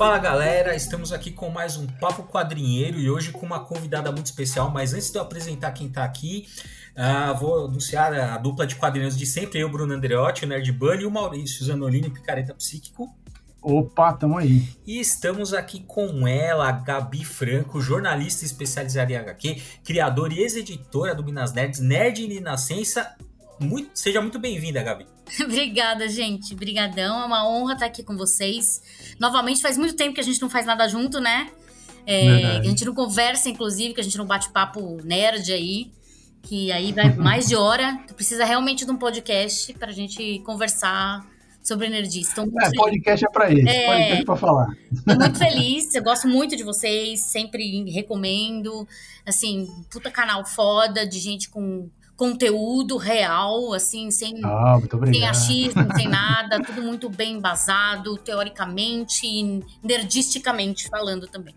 Fala galera, estamos aqui com mais um Papo Quadrinheiro e hoje com uma convidada muito especial. Mas antes de eu apresentar quem está aqui, uh, vou anunciar a dupla de quadrinhos de sempre: eu, Bruno Andreotti, o Nerd Bunny, e o Maurício Zanolini, Picareta Psíquico. Opa, tamo aí. E estamos aqui com ela, Gabi Franco, jornalista especializada em HQ, criadora e ex-editora do Minas Nerds, Nerd e Nascença. Muito, seja muito bem-vinda, Gabi. Obrigada, gente. Obrigadão. É uma honra estar aqui com vocês. Novamente, faz muito tempo que a gente não faz nada junto, né? É, a gente não conversa, inclusive, que a gente não bate papo nerd aí. Que aí vai mais de hora. Tu precisa realmente de um podcast pra gente conversar sobre nerdista. É, podcast é pra isso, é, podcast é pra falar. Tô muito feliz, eu gosto muito de vocês, sempre recomendo. Assim, puta canal foda, de gente com conteúdo real, assim, sem, ah, sem achismo, sem nada, tudo muito bem embasado, teoricamente e nerdisticamente falando também.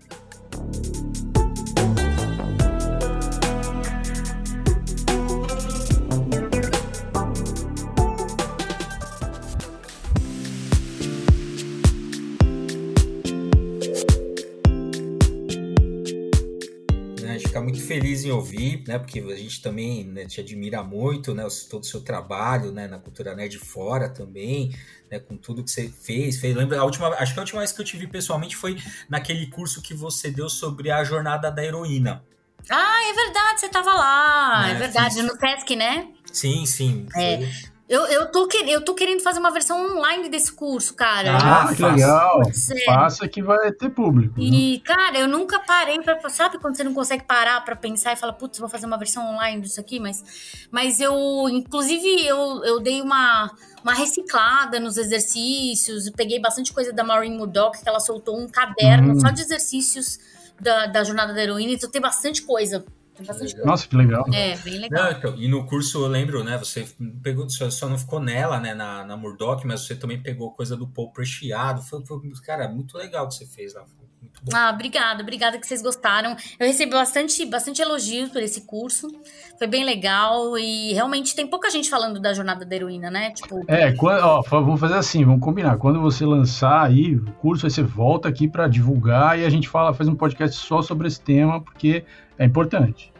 Fica muito feliz em ouvir, né? Porque a gente também né, te admira muito, né? Todo o seu trabalho, né? Na cultura nerd fora também, né? Com tudo que você fez. fez. Lembra, a última, acho que a última vez que eu te vi pessoalmente foi naquele curso que você deu sobre a jornada da heroína. Ah, é verdade, você estava lá. É, é verdade, fiz... no Sesc, né? Sim, sim. É. Eu, eu, tô, eu tô querendo fazer uma versão online desse curso, cara. Ah, que legal. Faça que vai ter público. E, né? cara, eu nunca parei pra. Sabe quando você não consegue parar pra pensar e falar, putz, vou fazer uma versão online disso aqui? Mas, mas eu, inclusive, eu, eu dei uma, uma reciclada nos exercícios. Peguei bastante coisa da Maureen Murdoch, que ela soltou um caderno hum. só de exercícios da, da jornada da heroína. Então tem bastante coisa tem bastante. Nossa, que legal. É, bem legal. Não, então, e no curso eu lembro, né? Você pegou, só não ficou nela, né? Na, na Murdoch, mas você também pegou coisa do Paul Preciado. Foi, foi, cara, muito legal que você fez lá. Ah, obrigada, obrigada que vocês gostaram. Eu recebi bastante, bastante elogios por esse curso. Foi bem legal e realmente tem pouca gente falando da jornada da heroína, né? Tipo. É, quando, ó, vamos fazer assim, vamos combinar. Quando você lançar aí o curso, aí você volta aqui para divulgar e a gente fala, faz um podcast só sobre esse tema, porque é importante.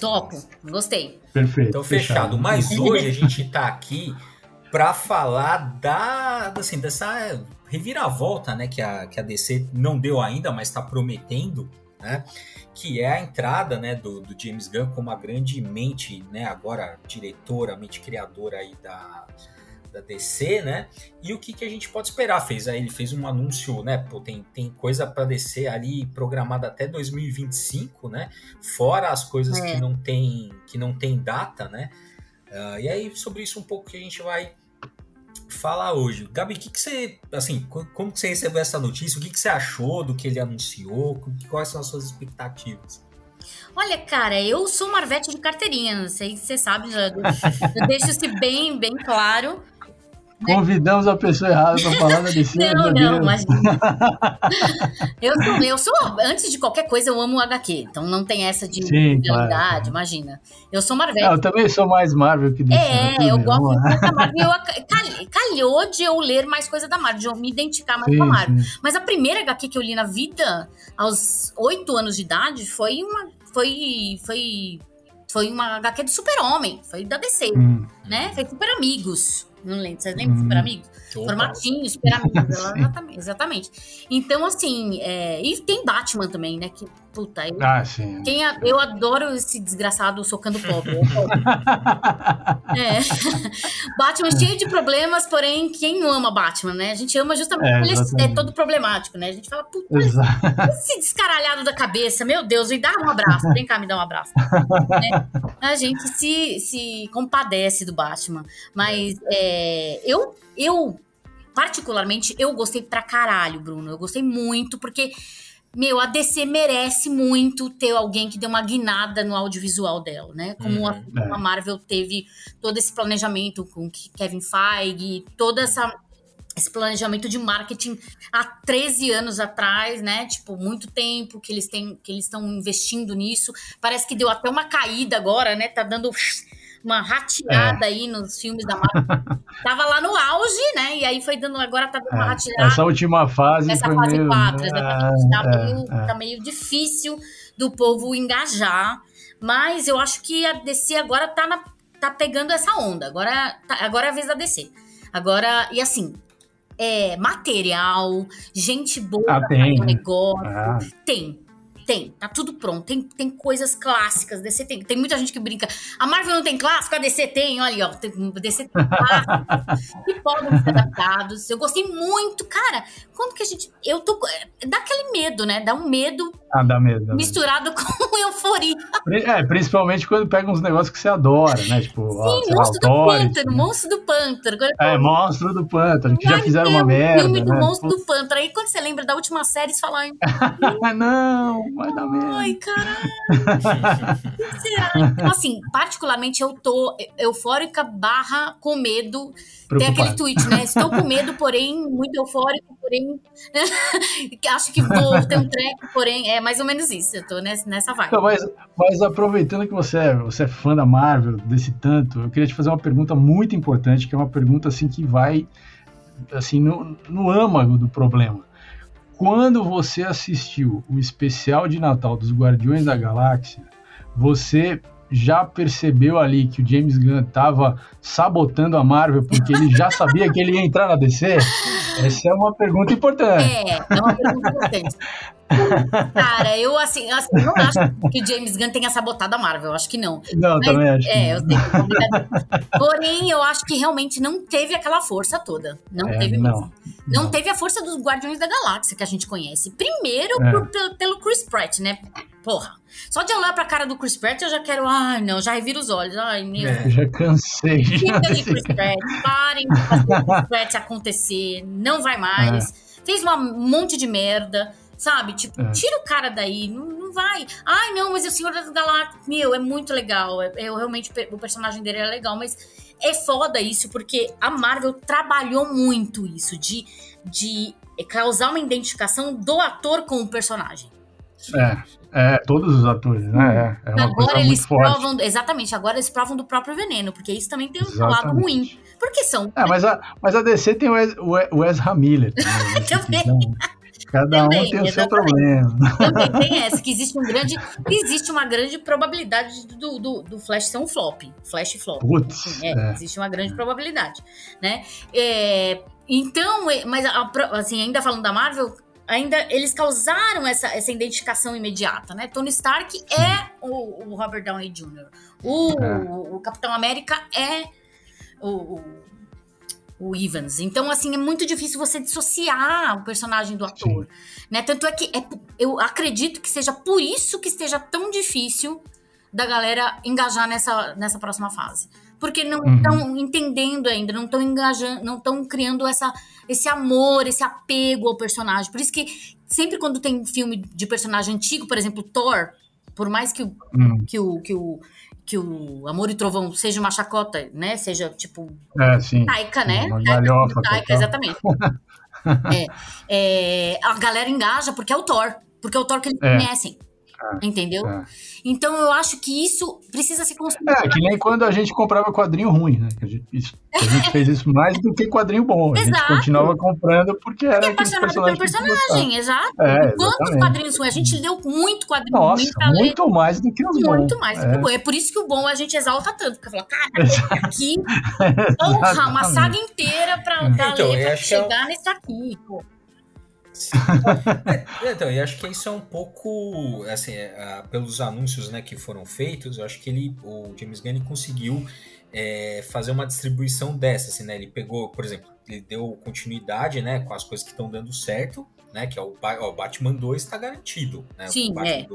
Topo, gostei. Perfeito. Então, fechado. fechado. Mas hoje a gente está aqui para falar da, assim, dessa reviravolta né, que, a, que a DC não deu ainda, mas está prometendo, né? Que é a entrada né, do, do James Gunn como a grande mente, né, agora diretora, mente criadora aí da, da DC, né? E o que, que a gente pode esperar? Fez aí, ele fez um anúncio, né? Pô, tem, tem coisa para DC ali programada até 2025, né? Fora as coisas é. que não tem que não tem data, né? Uh, e aí sobre isso um pouco que a gente vai falar hoje. Gabi, o que, que você, assim, como que você recebeu essa notícia? O que, que você achou do que ele anunciou? Quais são as suas expectativas? Olha, cara, eu sou Marvete de carteirinha, não sei se você sabe, já, eu deixo isso bem, bem claro. Convidamos a pessoa errada para falar da DC. não, não, imagina. eu, sou, eu sou, antes de qualquer coisa, eu amo o HQ. Então não tem essa de Sim, claro. imagina. Eu sou Marvel. eu também sou mais Marvel que DC. É, eu gosto muito da Marvel. Eu, calhou de eu ler mais coisa da Marvel, de eu me identificar mais sim, com a Marvel. Sim. Mas a primeira HQ que eu li na vida, aos oito anos de idade, foi uma. Foi. Foi. Foi uma HQ do Super-Homem, foi da DC, hum. né? Foi Super Amigos. Não lembro. Vocês lembram hum. Super Amigos? Formatinho, Super Amigos. exatamente, exatamente. Então, assim, é, e tem Batman também, né? Que, puta, eu, ah, sim. Quem, eu adoro esse desgraçado socando pobre. é. Batman cheio de problemas, porém, quem não ama Batman, né? A gente ama justamente é, porque ele é todo problemático, né? A gente fala, puta, esse descaralhado da cabeça, meu Deus, me dá um abraço. Vem cá, me dá um abraço. né? A gente se, se compadece do Batman. Mas é, eu, eu, particularmente, eu gostei pra caralho, Bruno. Eu gostei muito, porque, meu, a DC merece muito ter alguém que dê uma guinada no audiovisual dela, né? Como uhum, a, a, Marvel teve todo esse planejamento com Kevin Feige, toda essa esse planejamento de marketing há 13 anos atrás, né? Tipo, muito tempo que eles têm, que eles estão investindo nisso. Parece que deu até uma caída agora, né? Tá dando uma rateada é. aí nos filmes da Marvel. Tava lá no auge, né? E aí foi dando, agora tá dando uma é. rateada. Essa última fase Essa fase meio... 4, exatamente. Tá, é, meio, é. tá meio difícil do povo engajar. Mas eu acho que a DC agora tá, na, tá pegando essa onda. Agora, tá, agora é a vez da DC. Agora, e assim, é, material, gente boa ah, tem, né? negócio. Ah. Tem. Tem, tá tudo pronto. Tem, tem coisas clássicas. DC tem. Tem muita gente que brinca. A Marvel não tem clássico, a DC tem. Olha, ó. Tem, DC tem clássicos que podem ser adaptados. Eu gostei muito, cara. Quando que a gente. Eu tô. Dá aquele medo, né? Dá um medo. Ah, dá medo. Dá misturado medo. com euforia. É, principalmente quando pega uns negócios que você adora, né? Tipo, Sim, ó, Monstro do Pântano, Monstro do Pântano. Agora, é, Monstro do Pântano, que já fizeram uma merda. filme do né? Monstro do Pântano. Aí quando você lembra da última série, você fala. não, vai dar medo. Ai, caralho. será? Então, assim, particularmente eu tô eufórica barra com medo. Tem aquele tweet, né? Estou com medo, porém, muito eufórico, porém. Acho que vou ter um treco, porém, é mais ou menos isso. Eu tô nessa, nessa vibe. Então, mas, mas aproveitando que você é, você é fã da Marvel, desse tanto, eu queria te fazer uma pergunta muito importante, que é uma pergunta assim que vai assim no, no âmago do problema quando você assistiu o especial de Natal dos Guardiões da Galáxia, você já percebeu ali que o James Gunn estava sabotando a Marvel porque ele já sabia que ele ia entrar na DC? Essa é uma pergunta importante. É, é uma pergunta importante. Cara, eu assim, assim, não acho que o James Gunn tenha sabotado a Marvel, eu acho que não. Não, Mas, também acho. É, eu que Porém, eu acho que realmente não teve aquela força toda. Não é, teve não, mesmo. Não, não, teve a força dos Guardiões da Galáxia que a gente conhece. Primeiro é. por, pelo Chris Pratt, né? Porra. Só de olhar pra cara do Chris Pratt, eu já quero. Ai, não, já reviro os olhos. Ai, meu. É, já cansei. Fica de Chris Pratt. Parem de fazer o Chris Pratt acontecer. Não vai mais. É. Fez um monte de merda. Sabe? Tipo, é. tira o cara daí, não, não vai. Ai, não, mas o Senhor das Galáxias, meu, é muito legal. É, eu realmente, o personagem dele é legal, mas é foda isso, porque a Marvel trabalhou muito isso, de, de causar uma identificação do ator com o personagem. É, é, todos os atores, né? É, é agora eles provam, exatamente, agora eles provam do próprio veneno, porque isso também tem um exatamente. lado ruim. Porque são. É, mas a, mas a DC tem o, Wes, o Ezra Miller. Também. Então, Cada também, um tem o seu problema. Também tem essa, que existe um grande. Existe uma grande probabilidade do, do, do Flash ser um flop. Flash flop. Putz, é, é. Existe uma grande probabilidade. Né? É, então, é, mas assim, ainda falando da Marvel, ainda eles causaram essa, essa identificação imediata, né? Tony Stark é o, o, Robert Downey Jr. O, é. o, o Capitão América é o, o Evans. Então, assim, é muito difícil você dissociar o personagem do ator. Né? Tanto é que é, eu acredito que seja por isso que esteja tão difícil da galera engajar nessa, nessa próxima fase. Porque não estão uhum. entendendo ainda, não estão engajando, não estão criando essa, esse amor, esse apego ao personagem. Por isso que sempre quando tem filme de personagem antigo, por exemplo, Thor, por mais que o, uhum. que o, que o que o Amor e Trovão seja uma chacota, né? Seja tipo é, sim, Taika, sim, né? Uma galhofa, Taika, exatamente. é, é, a galera engaja porque é o Thor, porque é o Thor que eles é. conhecem. É, entendeu? É. Então eu acho que isso precisa ser construído. É, que nem quando a gente comprava quadrinho ruim, né? A gente, isso, a gente fez isso mais do que quadrinho bom. A gente continuava comprando porque era porque aquele personagem. personagem, exato. É, Quantos quadrinhos ruins? A gente leu muito quadrinho Nossa, ruim. muito ler. mais do que os bons. Muito mais do que o bom. É por isso que o bom a gente exalta tanto. Porque fala, cara, aqui, honra, uma saga inteira pra, pra então, ler, pra chegar é... nesse aqui, pô. É, então, eu acho que isso é um pouco, assim, é, pelos anúncios né, que foram feitos, eu acho que ele, o James Gunn conseguiu é, fazer uma distribuição dessa, assim, né? Ele pegou, por exemplo, ele deu continuidade, né, com as coisas que estão dando certo, né? Que é o, ó, o Batman 2 está garantido, né? Sim, é.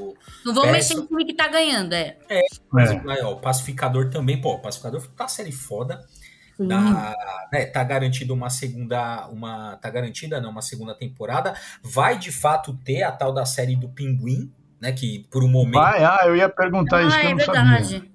Não vamos mexer no time que tá ganhando, é. É, mas, é. Ó, o Pacificador também, pô, o Pacificador tá série foda. Da, né, tá garantido uma segunda, uma tá garantida não, uma segunda temporada. Vai de fato ter a tal da série do Pinguim, né, que por um momento Vai, ah, eu ia perguntar ah, isso que eu é não verdade. sabia.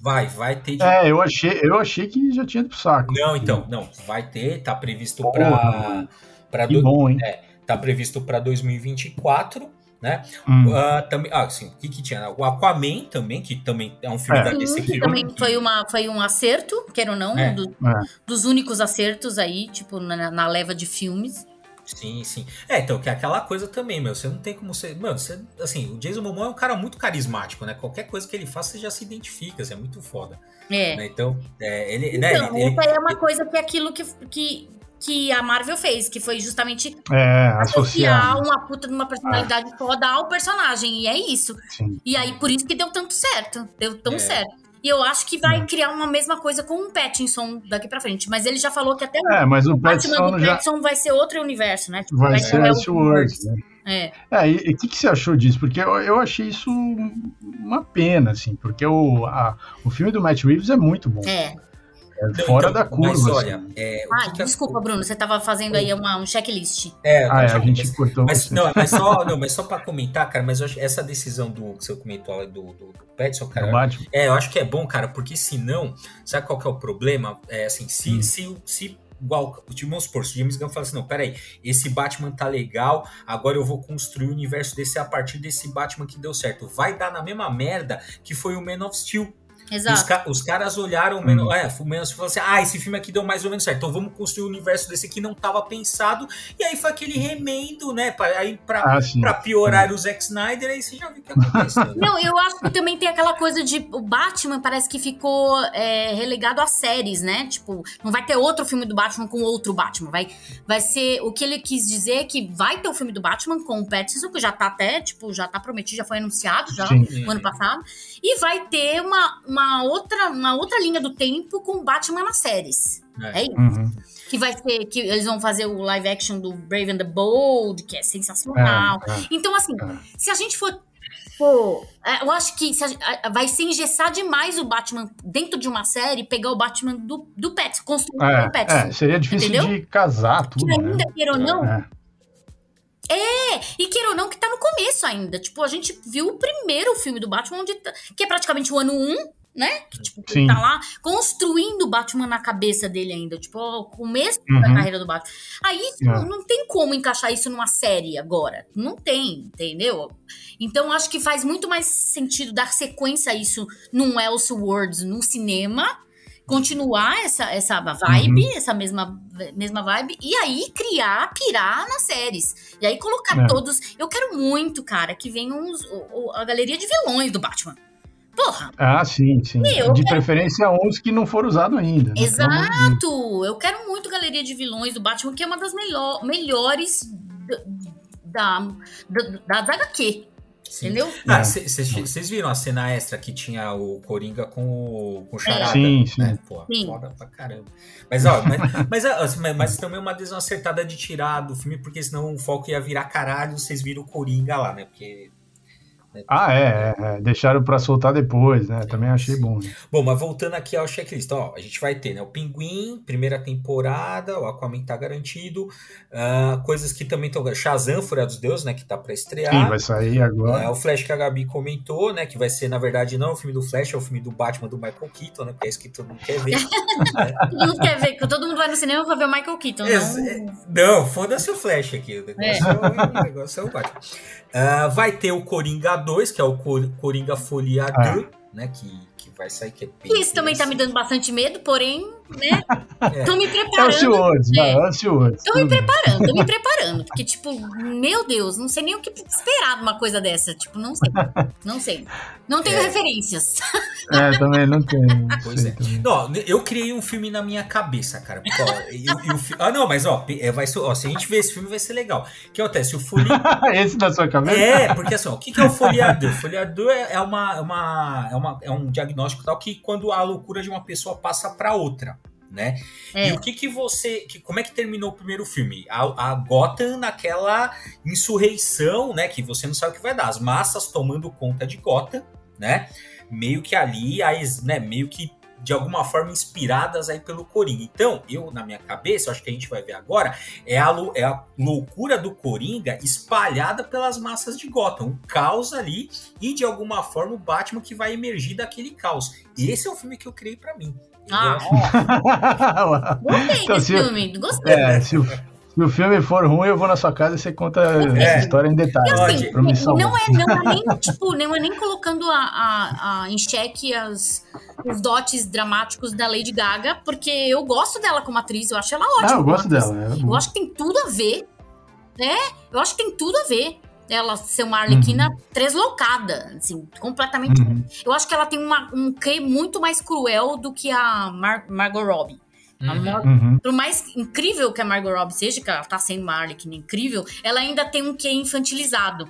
Vai, vai ter. De... É, eu achei, eu achei que já tinha ido pro saco. Não, então, não. Vai ter, tá previsto para. Pra que do... bom, hein? É, tá previsto para 2024 né? Hum. Uh, também, ah, sim, o que, que tinha? O Aquaman também, que também é um filme é. da DC que também foi, uma, foi um acerto, quer ou não, é. Do, é. dos únicos acertos aí, tipo, na, na, leva de filmes. Sim, sim. É, então, que é aquela coisa também, meu, você não tem como ser... Mano, você, assim, o Jason Momoa é um cara muito carismático, né? Qualquer coisa que ele faça, você já se identifica, você é muito foda. É. Né? Então, é, ele... Né, então, né, ele, ele, é uma coisa que é aquilo que, que que a Marvel fez, que foi justamente é, associar uma puta de uma personalidade é. foda ao personagem. E é isso. Sim. E aí, por isso que deu tanto certo. Deu tão é. certo. E eu acho que vai criar uma mesma coisa com o Pattinson daqui pra frente. Mas ele já falou que até é, mas o, o Pattinson do já... Pattinson vai ser outro universo, né? Tipo, vai, vai ser Westworld, né? É. é, e o que, que você achou disso? Porque eu, eu achei isso uma pena, assim, porque o, a, o filme do Matt Reeves é muito bom. É. É fora então, da curva. Mas olha, assim. é, ah, que desculpa, que... Bruno, você estava fazendo aí uma, um checklist. É, ah, é, a gente mas, cortou. Mas, não, mas só, não, mas só para comentar, cara, mas eu acho, essa decisão do que você comentou do, do, do Petson, cara. É, eu acho que é bom, cara, porque senão, sabe qual que é o problema? É assim, se, hum. se, se igual, vamos supor, se o James Gunn fala assim, não, peraí, esse Batman tá legal, agora eu vou construir o universo desse a partir desse Batman que deu certo. Vai dar na mesma merda que foi o Man of Steel. Exato. Os, ca os caras olharam menos, hum. é, menos e falaram assim: ah, esse filme aqui deu mais ou menos certo, então vamos construir o um universo desse que não estava pensado. E aí foi aquele remendo, né? Pra, aí pra, ah, pra piorar sim. o Zack Snyder, aí você já viu o que aconteceu. Né? Não, eu acho que também tem aquela coisa de. O Batman parece que ficou é, relegado a séries, né? Tipo, não vai ter outro filme do Batman com outro Batman. Vai, vai ser. O que ele quis dizer é que vai ter o filme do Batman com o Pattinson, que já tá até, tipo, já tá prometido, já foi anunciado já sim. no ano passado. E vai ter uma, uma outra, uma outra linha do tempo com Batman nas séries. É, é isso. Uhum. Que vai ser. Que eles vão fazer o live action do Brave and the Bold, que é sensacional. É, é, então, assim, é. se a gente for. for é, eu acho que a, vai se engessar demais o Batman dentro de uma série, pegar o Batman do, do Pet, construir é, o Pet. seria difícil entendeu? de casar tudo. Que ainda, né? queira ou não, é, e queira ou não, que tá no começo ainda. Tipo, a gente viu o primeiro filme do Batman, onde tá, que é praticamente o ano 1, né? Que, tipo, Sim. tá lá construindo o Batman na cabeça dele ainda. Tipo, o começo uhum. da carreira do Batman. Aí é. não tem como encaixar isso numa série agora. Não tem, entendeu? Então acho que faz muito mais sentido dar sequência a isso num Elseworlds no cinema. Continuar essa, essa vibe, uhum. essa mesma, mesma vibe, e aí criar, pirar nas séries. E aí colocar é. todos. Eu quero muito, cara, que venham os, a galeria de vilões do Batman. Porra. Ah, sim, sim. Meu, de quero... preferência uns que não foram usados ainda. Né? Exato! Eu quero muito Galeria de Vilões do Batman, que é uma das melhor, melhores da, da, da HQ. Sim. Entendeu? Ah, vocês é. viram a cena extra que tinha o Coringa com o, com o Charada? Sim, sim. Né? Pô, sim. foda pra caramba. Mas, ó, mas, mas, mas, mas, também uma decisão acertada de tirar do filme, porque senão o foco ia virar caralho, vocês viram o Coringa lá, né? Porque né? Ah, é, é, é. deixaram para soltar depois, né? Também achei bom. Né? Bom, mas voltando aqui ao checklist, ó, a gente vai ter, né? O Pinguim, primeira temporada, o Aquaman tá garantido, uh, coisas que também estão. Shazam, Fúria dos Deuses, né? Que tá para estrear. Sim, vai sair agora. Uh, o Flash que a Gabi comentou, né? Que vai ser, na verdade, não o filme do Flash, é o filme do Batman do Michael Keaton, né? Porque é isso que todo mundo quer ver. né? todo mundo quer ver, todo mundo vai no cinema pra ver o Michael Keaton. Não, não foda-se o Flash aqui. O negócio é, é o, negócio é o Batman. Uh, vai ter o Coringa 2, que é o Coringa Folheado, ah. né? Que, que vai sair. Que é Isso também tá me dando bastante medo, porém, né? É. Tô me preparando. Ansioso, né? ansioso. Tô me preparando, tô me preparando. Porque, tipo, meu Deus, não sei nem o que esperar de uma coisa dessa. Tipo, não sei. Não sei. Não tenho é. referências. É, também não tenho. Pois é. Não, eu criei um filme na minha cabeça, cara. Porque, ó, eu, eu, ah, não, mas ó, é, vai ser, ó, se a gente ver esse filme vai ser legal. O que acontece? O folhe... esse da sua cabeça? É, porque assim, ó, o que, que é o folheador? O folheador é, é, uma, uma, é, uma, é um diagnóstico tal que quando a loucura de uma pessoa passa para outra né? É. E o que que você, que, como é que terminou o primeiro filme? A, a Gotham naquela insurreição, né? Que você não sabe o que vai dar. As massas tomando conta de Gotham, né? Meio que ali, né? Meio que de alguma forma inspiradas aí pelo Coringa. Então, eu, na minha cabeça, acho que a gente vai ver agora, é a, é a loucura do Coringa espalhada pelas massas de Gotham. O caos ali e, de alguma forma, o Batman que vai emergir daquele caos. Esse é o filme que eu criei para mim. Ah, gostei então, desse filme, gostei. É, se o, se o filme for ruim, eu vou na sua casa e você conta é. essa história em detalhes. Assim, não, é, não é nem, tipo, não é nem colocando a, a, a, em xeque as, os dotes dramáticos da Lady Gaga, porque eu gosto dela como atriz, eu acho ela ótima. Ah, eu gosto dela. É eu acho que tem tudo a ver. né? Eu acho que tem tudo a ver ela ser uma Arlequina uhum. tresloucada, assim, completamente. Uhum. Eu acho que ela tem uma, um quê muito mais cruel do que a Mar Margot Robbie. Uhum. Por mais incrível que a Margot Robbie seja, que ela tá sendo uma Arlequina incrível, ela ainda tem um quê infantilizado.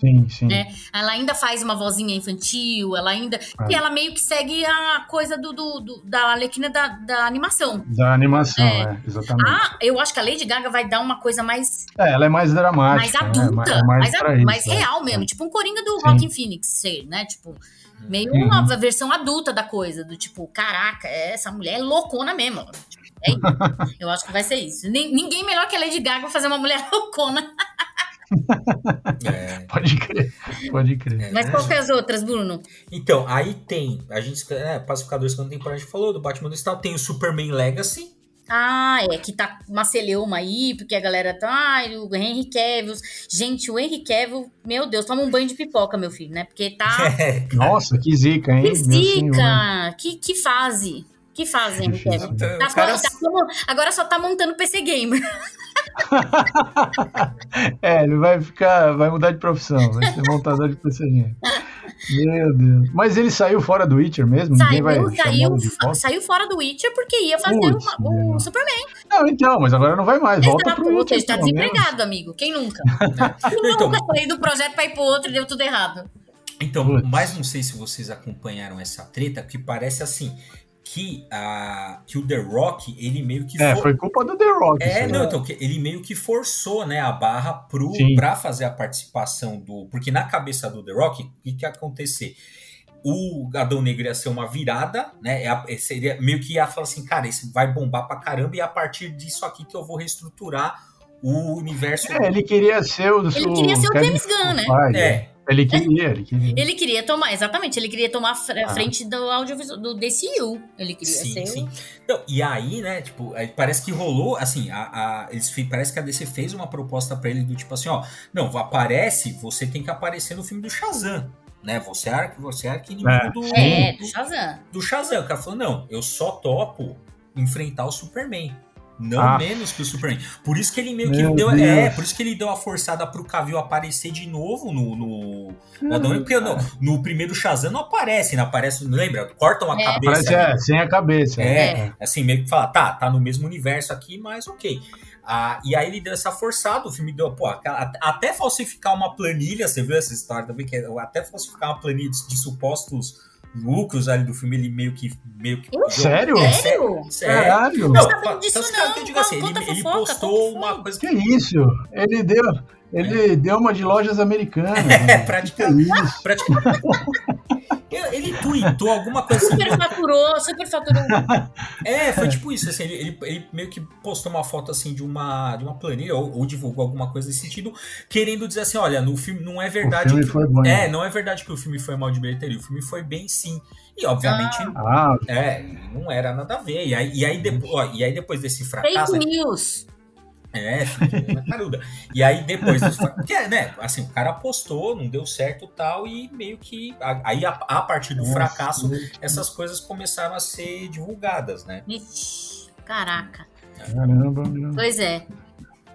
Sim, sim. Né? Ela ainda faz uma vozinha infantil, ela ainda. É. E ela meio que segue a coisa do, do, do da Arlequina da, da animação. Da animação, é. é. exatamente. Ah, eu acho que a Lady Gaga vai dar uma coisa mais. É, ela é mais dramática. Mais né? adulta, né? mais, mais, mais isso, real é. mesmo. Tipo um Coringa do Rockin' Phoenix, sei, né? Tipo. Meio uhum. uma versão adulta da coisa, do tipo, caraca, essa mulher é loucona mesmo. É eu acho que vai ser isso. Ninguém melhor que a Lady Gaga fazer uma mulher loucona. É. Pode crer, pode crer. É, Mas qual que é as outras, Bruno? Então, aí tem, a gente, é, Pacificador Segunda Temporada, a gente falou do Batman do Estado, tem o Superman Legacy. Ah, é, que tá uma celeuma aí, porque a galera tá, ai, o Henry Cavill. Gente, o Henry Cavill, meu Deus, toma um banho de pipoca, meu filho, né? Porque tá... Nossa, que zica, hein? Que zica, que, que fase. Que fase, Henry Cavill. Tá, cara... tá, agora só tá montando PC Gamer. é, ele vai ficar, vai mudar de profissão, vai ser montador de PCG. Meu Deus. Mas ele saiu fora do Witcher mesmo? Saiu, saiu, saiu fora do Witcher porque ia fazer o, o Superman. Não, então, mas agora não vai mais. Volta Exato, pro Witcher. Tá desempregado, menos. amigo. Quem nunca? Quem então, nunca saiu do projeto pra ir pro outro e deu tudo errado. Então, mas não sei se vocês acompanharam essa treta, que parece assim que, a, que o The Rock, ele meio que. É, for... foi culpa do The Rock. É, não, então, ele meio que forçou né, a barra pro, pra fazer a participação do. Porque na cabeça do The Rock, o que, que ia acontecer? O Adão Negro ia ser uma virada, né? É seria meio que ia falar assim, cara, isso vai bombar pra caramba, e a partir disso aqui que eu vou reestruturar o universo. É, ele queria ser o. Ele queria ser o James Gunn, né? É. Ele queria, ele queria. Ele queria tomar, exatamente, ele queria tomar a ah. frente do audiovisual, do DCU. Ele queria sim, ser. Sim. Não, e aí, né, tipo, parece que rolou, assim, a, a, eles, parece que a DC fez uma proposta para ele do tipo assim, ó, não, aparece, você tem que aparecer no filme do Shazam. Né, você é, você é inimigo é. do. É, do Shazam. Do Shazam. O cara falou: não, eu só topo enfrentar o Superman. Não ah. menos que o Superman. Por isso que ele meio que Meu deu. Deus. É, por isso que ele deu a forçada pro Cavill aparecer de novo no. no, no, porque no, no primeiro Shazam não aparece, não aparece. Lembra? Cortam a é. cabeça. Aparece, é, sem a cabeça. É, é, assim, meio que fala, tá, tá no mesmo universo aqui, mas ok. Ah, e aí ele deu essa forçada, o filme deu, pô, até falsificar uma planilha, você viu essa história também? Que é, até falsificar uma planilha de, de supostos lucros ali do filme, ele meio que. Meio que sério? Sério? Sério? Caralho. Não, não disso, não. Que eu digo assim, ele, ele postou uma coisa. Que isso? Ele deu. Ele é. deu uma de lojas americanas. É, praticamente. praticamente. Ele tweetou alguma coisa assim. Superfaturou, superfaturou. É, foi tipo isso, assim, ele, ele, ele, meio que postou uma foto assim de uma, de uma planilha, ou, ou, divulgou alguma coisa nesse sentido, querendo dizer assim, olha, no filme não é verdade. O filme que, foi bom. É, não é verdade que o filme foi mal de bilheteria, o filme foi bem sim. E obviamente ah. é, não era nada a ver. E aí, e aí, depois, ó, e aí depois desse fracasso. Fake news. É, caruda. e aí depois porque, né, assim, o cara apostou, não deu certo tal, e meio que. Aí a, a partir do Nossa, fracasso, essas coisas começaram a ser divulgadas, né? Caraca. Caramba, Pois é.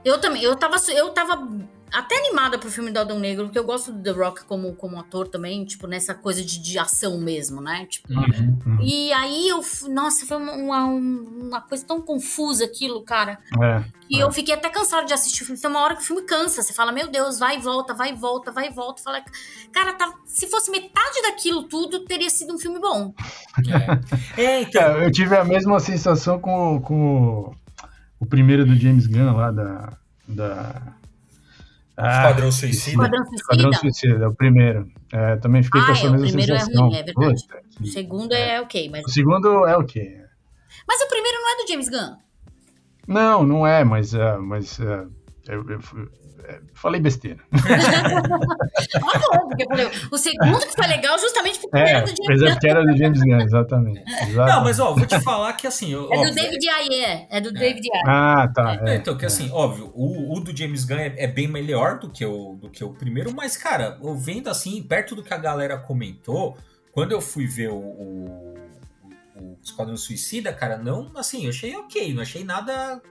Eu também, eu tava, eu tava até animada pro filme do Adão Negro, porque eu gosto do The Rock como, como ator também, tipo, nessa coisa de, de ação mesmo, né? Tipo, uhum, uhum. E aí eu. Nossa, foi uma, uma, uma, coisa tão confusa aquilo, cara. É, que é. eu fiquei até cansado de assistir o filme. Tem uma hora que o filme cansa. Você fala, meu Deus, vai e volta, vai e volta, vai e volta. Fala, cara, tá, se fosse metade daquilo tudo, teria sido um filme bom. É. é então. É, eu tive a mesma sensação com, com o primeiro do James Gunn lá da. da Ah, Esquadrão Suicida. Esquadrão Suicida. Esquadrão Suicida, é o primeiro. É, também fiquei ah, com essa é, mesma sensação. O primeiro é ruim, é verdade. Puta, o segundo é, é ok. Mas... O segundo é ok. Mas o primeiro não é do James Gunn. Não, não é, mas, uh, mas uh, eu, eu, é, falei besteira. ah, porque o segundo que foi legal justamente porque é, era do James Gunn. Porque era do James Gunn, exatamente, exatamente. Não, mas ó, vou te falar que assim. é óbvio, do David Ayer. É do é. David Ayer. Ah, tá. É, então, que assim, óbvio, o, o, do James Gunn é, é, bem melhor do que, o, do que o primeiro, mas, cara, eu vendo assim, perto do que a galera comentou, quando eu fui ver o, o, o Esquadrão Suicida, cara, não, assim, eu achei ok, não achei nada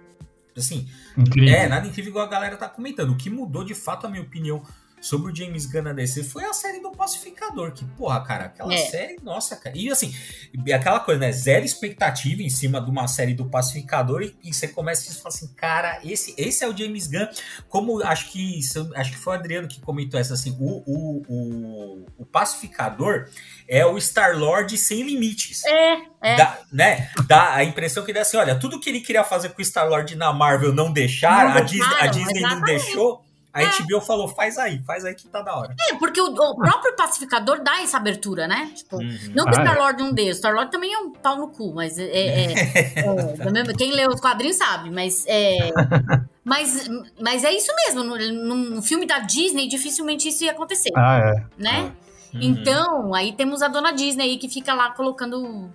Assim, incrível. é, nada incrível igual a galera tá comentando. O que mudou de fato, a minha opinião, sobre o James Gunn na DC foi a série do Pacificador. Que, porra, cara, aquela é. série, nossa, cara. E assim, aquela coisa, né? Zero expectativa em cima de uma série do Pacificador e, e você começa a falar assim, cara, esse, esse é o James Gunn. Como acho que acho que foi o Adriano que comentou essa assim, o, o, o, o Pacificador é o Star-Lord sem limites. É, é. Dá, né? Dá a impressão que dá assim, olha, tudo que ele queria fazer com o Star-Lord na Marvel não deixar, não a, Disney, a Disney não deixou. A é. HBO falou, faz aí, faz aí que tá da hora. É, porque o, o próprio pacificador dá essa abertura, né? Tipo, uhum. não que o ah, Star-Lord não dê, o Star-Lord também é um pau no cu, mas é, é, é quem lê os quadrinhos sabe, mas é, mas, mas é isso mesmo, no, num filme da Disney dificilmente isso ia acontecer. Ah, é. Né? Uhum. Então, aí temos a dona Disney aí que fica lá colocando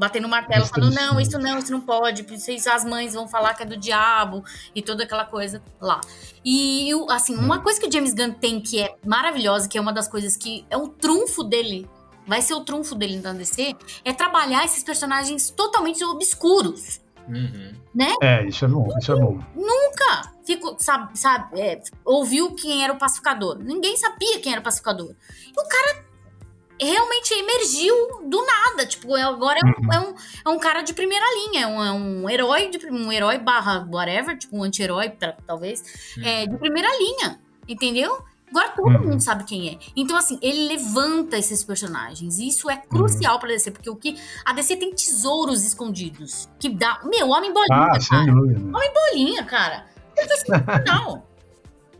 batendo martelo, falando, não, isso não, isso não pode, isso as mães vão falar que é do diabo e toda aquela coisa lá. E, assim, uma hum. coisa que o James Gunn tem que é maravilhosa, que é uma das coisas que é o trunfo dele, vai ser o trunfo dele na DC, é trabalhar esses personagens totalmente obscuros. Uhum. Né? É, isso é bom, isso é bom. Nunca fico, sabe, sabe é, ouviu quem era o pacificador. Ninguém sabia quem era o pacificador. E o cara realmente emergiu do nada. Tipo, agora é um, uhum. é um, é um cara de primeira linha, é um, é um herói, de, um herói barra whatever, tipo um anti-herói, talvez, uhum. é, de primeira linha, entendeu? Agora todo uhum. mundo sabe quem é. Então, assim, ele levanta esses personagens. E isso é crucial uhum. pra DC, porque o que. A DC tem tesouros escondidos. Que dá. Meu, Homem Bolinha, ah, cara. Homem Bolinha, cara. Não.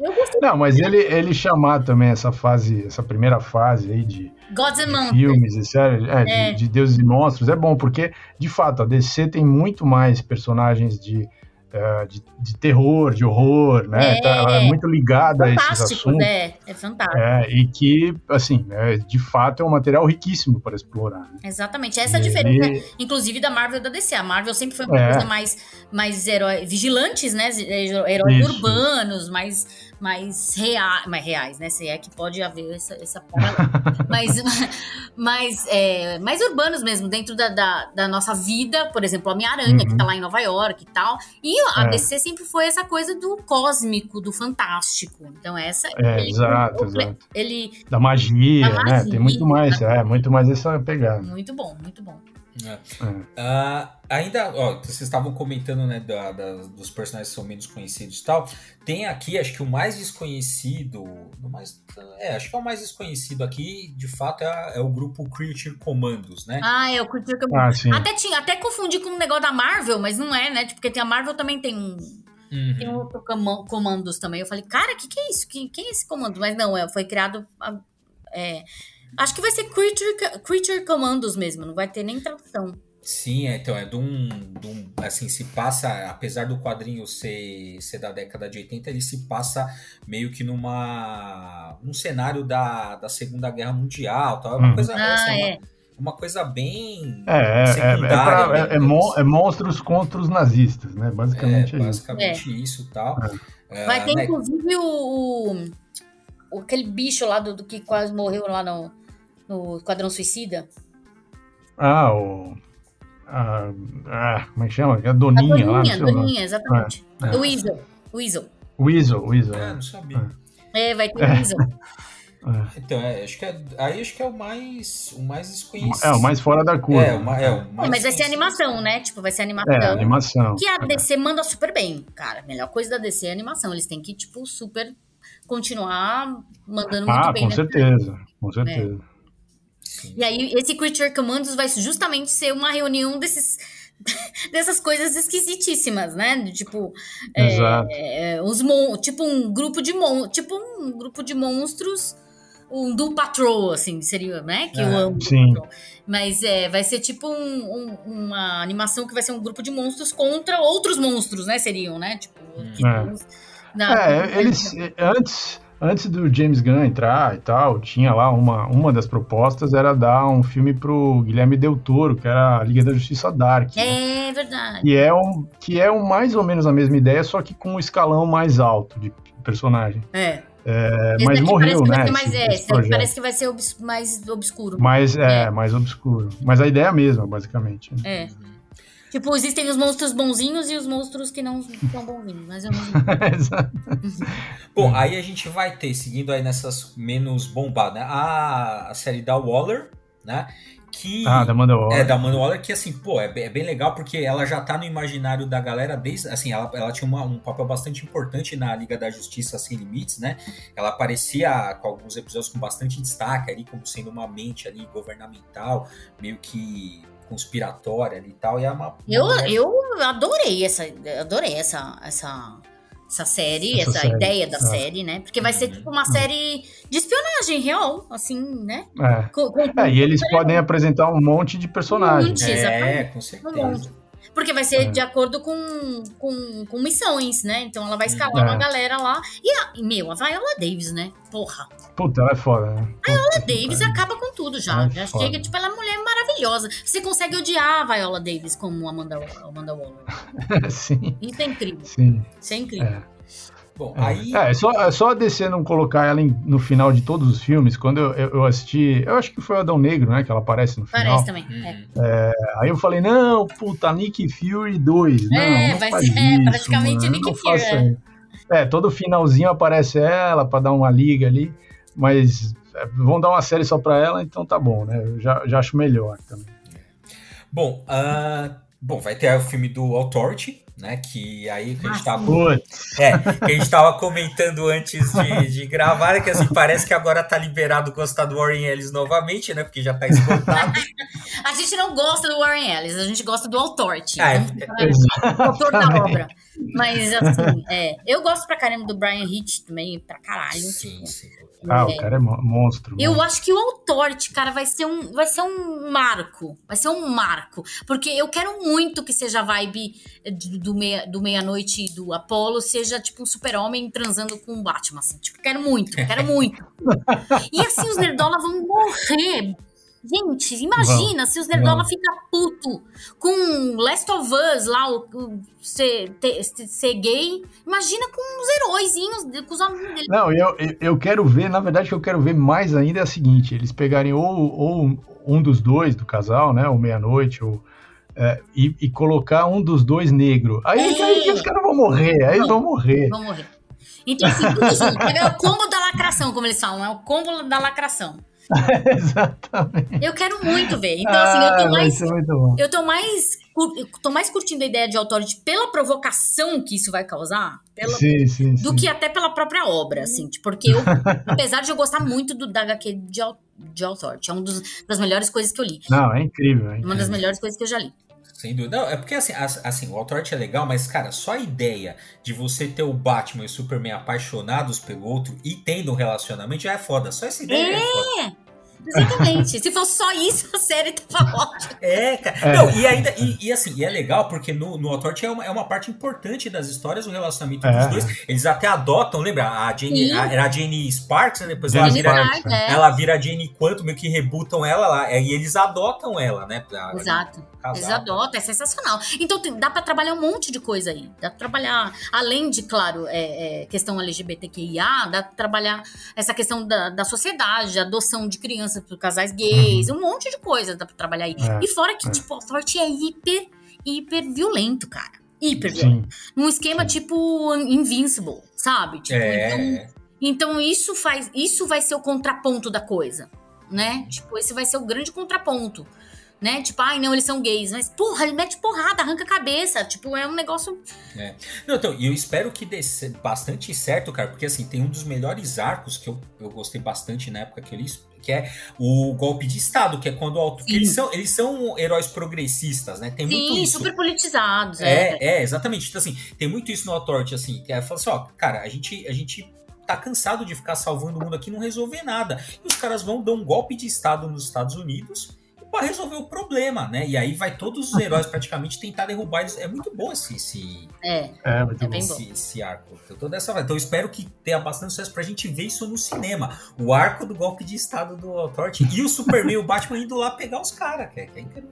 Eu gostei. Não, mas ele, ele chamar também essa fase, essa primeira fase aí de, Gods and de filmes e séries, é, é. De, de deuses e monstros, é bom, porque, de fato, a DC tem muito mais personagens de é, de, de, terror, de horror, né? É, tá, ela é muito ligada a esses assuntos. Né? É fantástico. É, e que, assim, é, de fato é um material riquíssimo para explorar. Né? Exatamente. Essa é a diferença, e... inclusive, da Marvel e da DC. A Marvel sempre foi uma é. coisa mais, mais herói, vigilantes, né? Heróis Isso. urbanos, mais mais, rea mais reais, né? Se é que pode haver essa, essa mas, mas é, mais urbanos mesmo, dentro da, da, da nossa vida, por exemplo, a Homem-Aranha, uhum. que tá lá em Nova York e tal. E a é. DC sempre foi essa coisa do cósmico, do fantástico. Então, essa. É, ele, exato, ele, exato. Ele, da magia, da magia, né? Tem muito mais, é, muito mais essa pegada. Muito bom, muito bom. É. Uh, ainda, ó, vocês estavam comentando, né, da, da, dos personagens que são menos conhecidos e tal. Tem aqui, acho que o mais desconhecido, o mais, é, acho que é o mais desconhecido aqui, de fato, é, é o grupo Creature Commandos, né? Ah, é o Creature Commandos. Ah, até, tinha, até confundi com um negócio da Marvel, mas não é, né? Tipo, porque tem a Marvel também tem um. Uhum. Tem outro comandos também. Eu falei, cara, o que, que é isso? Que, quem é esse comando? Mas não, é, foi criado. É, Acho que vai ser Creature, Creature Commandos mesmo, não vai ter nem tradução. Sim, é, então é de um, de um, Assim, se passa. Apesar do quadrinho ser, ser da década de 80, ele se passa meio que numa. num cenário da, da Segunda Guerra Mundial. Tal. É uma hum. coisa. Ah, assim, é. Uma, uma coisa bem. É, é, é, pra, é, é, mon, é, monstros contra os nazistas, né? Basicamente é, basicamente isso e tal. Vai ter, né? inclusive, o, o, aquele bicho lá do, do que quase morreu lá no no Esquadrão Suicida. Ah, o. Ah, ah, como é que chama? A Doninha, a Doninha, lá. Doninha, exatamente. É, é. O Weasel. Weasel. Weasel, Weasel. É, não sabia. É, vai ter o Weasel. É. Então, é, acho que é, aí acho que é o mais, o mais desconhecido. É, o mais fora da curva. É, uma, é, o mais mas vai ser animação, né? Tipo, vai ser animação. É, animação. Que a DC manda super bem, cara. A melhor coisa da DC é a animação. Eles têm que, tipo, super continuar mandando ah, muito bem. Com né? certeza, com certeza. E aí, esse Creature Commandos vai justamente ser uma reunião desses dessas coisas esquisitíssimas, né? Tipo, é, é, os mon tipo um grupo de mon tipo um grupo de monstros, um do patrol, assim, seria, né? Que é, eu amo. Sim. Mas é, vai ser tipo um, um, uma animação que vai ser um grupo de monstros contra outros monstros, né? Seriam, né? Tipo, hum. é, é eles antes antes do James Gunn entrar e tal, tinha lá uma, uma das propostas era dar um filme pro Guilherme Del Toro, que era a Liga da Justiça Dark. Né? É verdade. Que é, um, que é um, mais ou menos a mesma ideia, só que com um escalão mais alto de personagem. É. É, mas morreu, né? Mais, esse, é, esse parece que vai ser obs, mais obscuro. Mais, é, é, mais obscuro. Mas a ideia é a mesma, basicamente. É. Tipo, existem os monstros bonzinhos e os monstros que não são bonzinhos, mas eu não. Exato. Bom, aí a gente vai ter, seguindo aí nessas menos bombadas, né? A, a série da Waller, né? Que, ah, da Amanda Waller. É, da Amanda Waller, que assim, pô, é bem, é bem, legal porque ela já tá no imaginário da galera desde, assim, ela, ela tinha uma, um papel bastante importante na Liga da Justiça Sem Limites, né? Ela aparecia com alguns episódios com bastante destaque ali, como sendo uma mente ali governamental, meio que conspiratória ali e tal. E é uma. Eu, eu adorei essa. Adorei essa. essa essa série, essa, essa série. ideia da é. série, né? Porque vai ser uhum. tipo uma série de espionagem real, assim, né? É, com, com, é e eles podem apresentar um monte de personagens. Um monte, é, com certeza. Porque vai ser é. de acordo com, com, com, missões, né? Então ela vai escalar é. uma galera lá. E, a, meu, a Viola Davis, né? Porra. Puta, ela é foda, né? A Viola Davis acaba com tudo já. É já foda. chega, tipo, ela é uma mulher maravilhosa. Você consegue odiar a Viola Davis como Amanda, Amanda Waller. Sim. Isso é incrível. Sim. Isso é incrível. É. Bom, é. aí. É, é só, é só a DC não colocar ela em, no final de todos os filmes. Quando eu, eu, eu, assisti, eu acho que foi o Adão Negro, né? Que ela aparece no final. Parece também. Uhum. É. Aí eu falei, não, puta, Nick Fury 2. Não, é, não vai ser é, isso, praticamente mano, Nick Fury. É. todo finalzinho aparece ela pra dar uma liga ali, mas vão dar uma série só pra ela, então tá bom, né? Eu já, já acho melhor também. Bom, uh, bom, vai ter o filme do Authority, né? Que aí que a gente tava. É, que a gente tava comentando antes de, de gravar, que assim, parece que agora tá liberado gostar do Warren Ellis novamente, né? Porque já tá esgotado. a gente não gosta do Warren Ellis, a gente gosta do Authority. Ah, é, é, autor da obra. Mas assim, é, eu gosto pra caramba do Brian Hitch também, pra caralho. Sim, tipo, sim. Ah, é. o cara é monstro. Eu acho que o Authority, cara, vai ser um, vai ser um marco. Vai ser um marco. Porque eu quero muito que seja a vibe do, meia, do meia-noite do Apollo, seja tipo um super-homem transando com o Batman. Assim. Tipo, quero muito, quero muito. e assim, os Nerdola vão morrer Gente, imagina se os Nerdola fica puto com Last of Us lá, o, o ser, ter, ser gay. Imagina com os heróizinhos, com os amigos dele. Não, eu, eu quero ver, na verdade, o que eu quero ver mais ainda é a seguinte: eles pegarem ou, ou um dos dois do casal, né? Ou meia-noite, ou. É, e, e, colocar um dos dois negro. Aí, é. aí os caras vão morrer, aí vão morrer. Vão morrer. Então, assim, tudo junto. É o combo da lacração, como eles falam, é o combo da lacração. Exatamente. Eu quero muito ver. Então, assim, eu tô ah, mais. Eu tô mais. Tô mais curtindo a ideia de Authority pela provocação que isso vai causar, pela, sim, sim, do sim. que até pela própria obra, assim. Porque eu, apesar de eu gostar muito do, da HQ de, de Authority, é uma das melhores coisas que eu li. Não, é incrível, é incrível. Uma das melhores coisas que eu já li. Sem dúvida. Não, é porque assim, assim, o Authority é legal, mas, cara, só a ideia de você ter o Batman e o Superman apaixonados pelo outro e tendo um relacionamento já é foda. Só essa ideia é, é foda. Exatamente. Se fosse só isso, a série tava ótima. É, cara. É. Não, e ainda, e, e, assim, e é legal porque no, no Authority é uma, é uma parte importante das histórias, o relacionamento é. dos dois. Eles até adotam, lembra? A Jane, a, era a Jane Sparks, né? Depois ela vira, Sparks, é. ela vira a Jane Quanto, meio que rebutam ela lá. E eles adotam ela, né? Pra, Exato. Casal. Eles adotam, é sensacional. Então dá para trabalhar um monte de coisa aí. Dá pra trabalhar, além de, claro, é, é, questão LGBTQIA, dá pra trabalhar essa questão da, da sociedade, adoção de crianças por casais gays, uhum. um monte de coisa dá pra trabalhar aí. É, e fora que, é. tipo, a sorte é hiper, hiper violento, cara. Hiper violento. Num esquema Sim. tipo Invincible, sabe? Tipo, é. então, então isso faz. Isso vai ser o contraponto da coisa. Né? Tipo, esse vai ser o grande contraponto né? Tipo, ai, não, eles são gays. Mas, porra, ele mete porrada, arranca a cabeça. Tipo, é um negócio. É. Não, então, e eu espero que dê bastante certo, cara, porque assim, tem um dos melhores arcos que eu, eu gostei bastante na época que eu li, que é o golpe de Estado, que é quando o autor. Eles são, eles são heróis progressistas, né? Tem Sim, muito isso. super politizados. É, é, é exatamente. Então, assim, tem muito isso no Authority, assim, que é fala assim, ó, cara, a gente, a gente tá cansado de ficar salvando o mundo aqui e não resolver nada. E os caras vão dar um golpe de Estado nos Estados Unidos para resolver o problema, né? E aí vai todos os heróis praticamente tentar derrubar eles. É muito bom esse, esse, é, é, muito é bom. Esse, esse, arco. Eu tô dessa Então eu espero que tenha bastante sucesso pra gente ver isso no cinema. O arco do golpe de estado do Authority e o Superman e o Batman indo lá pegar os caras, que, é, que é incrível.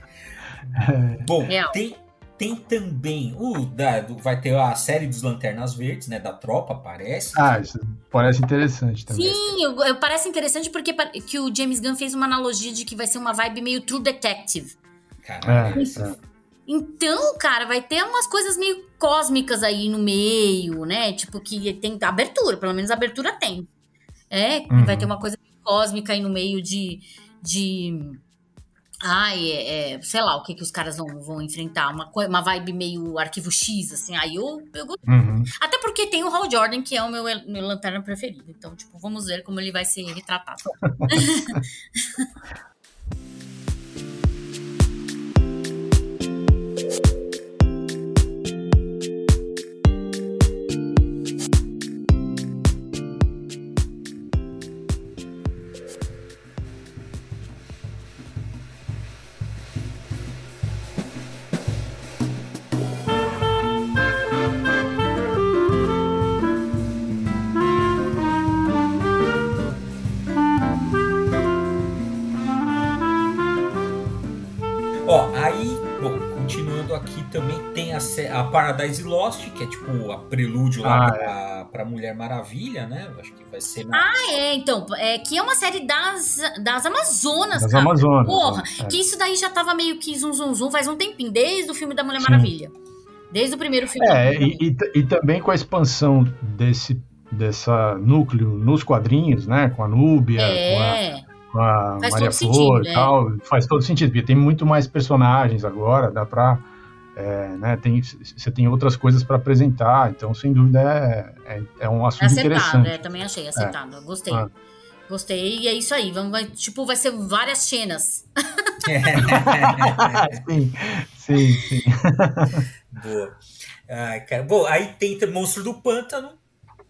bom, Real. tem tem também o da, do, vai ter a série dos Lanternas Verdes, né? Da tropa, parece. Ah, isso parece interessante também. Sim, eu, eu, parece interessante porque que o James Gunn fez uma analogia de que vai ser uma vibe meio True Detective. Caralho. É, é. Então, cara, vai ter umas coisas meio cósmicas aí no meio, né? Tipo, que tem abertura, pelo menos abertura tem. É, uhum. vai ter uma coisa cósmica aí no meio de. de Ai, é, é, sei lá o que, que os caras vão, vão enfrentar. Uma, uma vibe meio arquivo X, assim. Aí eu, eu uhum. Até porque tem o Hal Jordan, que é o meu, meu lanterna preferido. Então, tipo, vamos ver como ele vai ser retratado. Paradise Lost, que é tipo a prelúdio lá ah, pra, é. pra Mulher Maravilha, né? Acho que vai ser. Na... Ah, é, então. É, que é uma série das, das Amazonas, das cara. Amazonas. Porra, é. que isso daí já tava meio que zum, zum, zum faz um tempinho, desde o filme da Mulher Sim. Maravilha. Desde o primeiro filme. É, e, e, e, também com a expansão desse dessa núcleo nos quadrinhos, né? Com a Núbia, é. com a, com a Maria Flor e né? tal. Faz todo sentido, porque tem muito mais personagens agora, dá pra é, né, tem, você tem outras coisas para apresentar, então sem dúvida é, é, é um assunto é interessante. É, também achei acertado, é. gostei. Ah. Gostei, e é isso aí. Vamos, vai, tipo, vai ser várias cenas. sim, sim, sim. Boa. Ai, cara. Bom, aí tem Monstro do Pântano,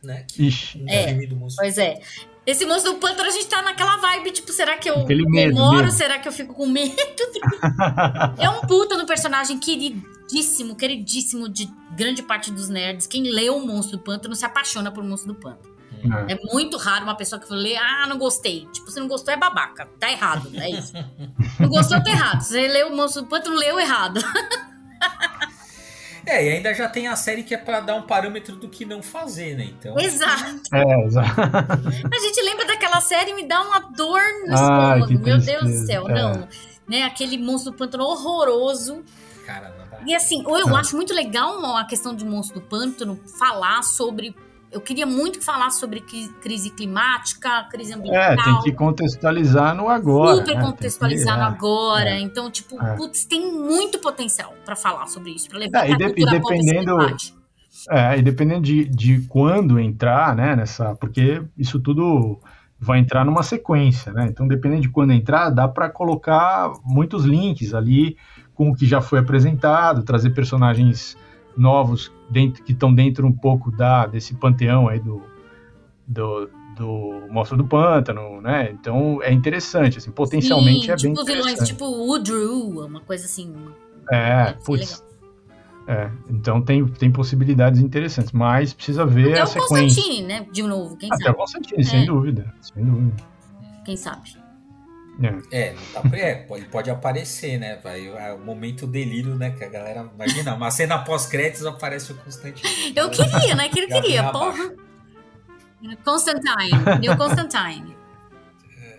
né? Que, Ixi. É, pois é. Esse monstro do pântano, a gente tá naquela vibe, tipo, será que eu demoro? Será que eu fico com medo? é um puta no personagem queridíssimo, queridíssimo de grande parte dos nerds. Quem lê o Monstro do Pântano se apaixona por Monstro do Pântano. É. é muito raro uma pessoa que lê, ah, não gostei. Tipo, se não gostou é babaca. Tá errado, é isso. não gostou, tá errado. Você leu o Monstro do Pântano, leu errado. É, e ainda já tem a série que é para dar um parâmetro do que não fazer, né? Então. Exato. É, exato. A gente lembra daquela série e me dá uma dor no estômago. Meu Deus do céu, é. não. Né, aquele monstro do pântano horroroso. Cara, não dá. E assim, eu é. acho muito legal a questão de monstro do pântano falar sobre eu queria muito falar sobre crise climática, crise ambiental. É, tem que contextualizar no agora. Super né? contextualizar que, no agora. É, então, tipo, é. putz, tem muito potencial para falar sobre isso, para levar é, e, de, e dependendo É, e dependendo de, de quando entrar, né, nessa, porque isso tudo vai entrar numa sequência, né? Então, dependendo de quando entrar, dá para colocar muitos links ali com o que já foi apresentado, trazer personagens novos dentro, que estão dentro um pouco da desse panteão aí do, do, do Monstro do Pântano, né? Então é interessante, assim, potencialmente Sim, é tipo bem vilões, tipo o Drew, uma coisa assim. É, putz. É, então tem, tem possibilidades interessantes, mas precisa ver Até a sequência. Até o Constantine, né? De novo, quem Até sabe. Até o Constantine, é. sem dúvida, sem dúvida. Quem sabe. É, é, tá, é pode, pode aparecer, né? Vai, é o momento delírio, né? Que a galera. Imagina, uma cena pós-créditos aparece o Constantine. Eu queria, né? Que ele queria, porra. Constantine, New Constantine. É.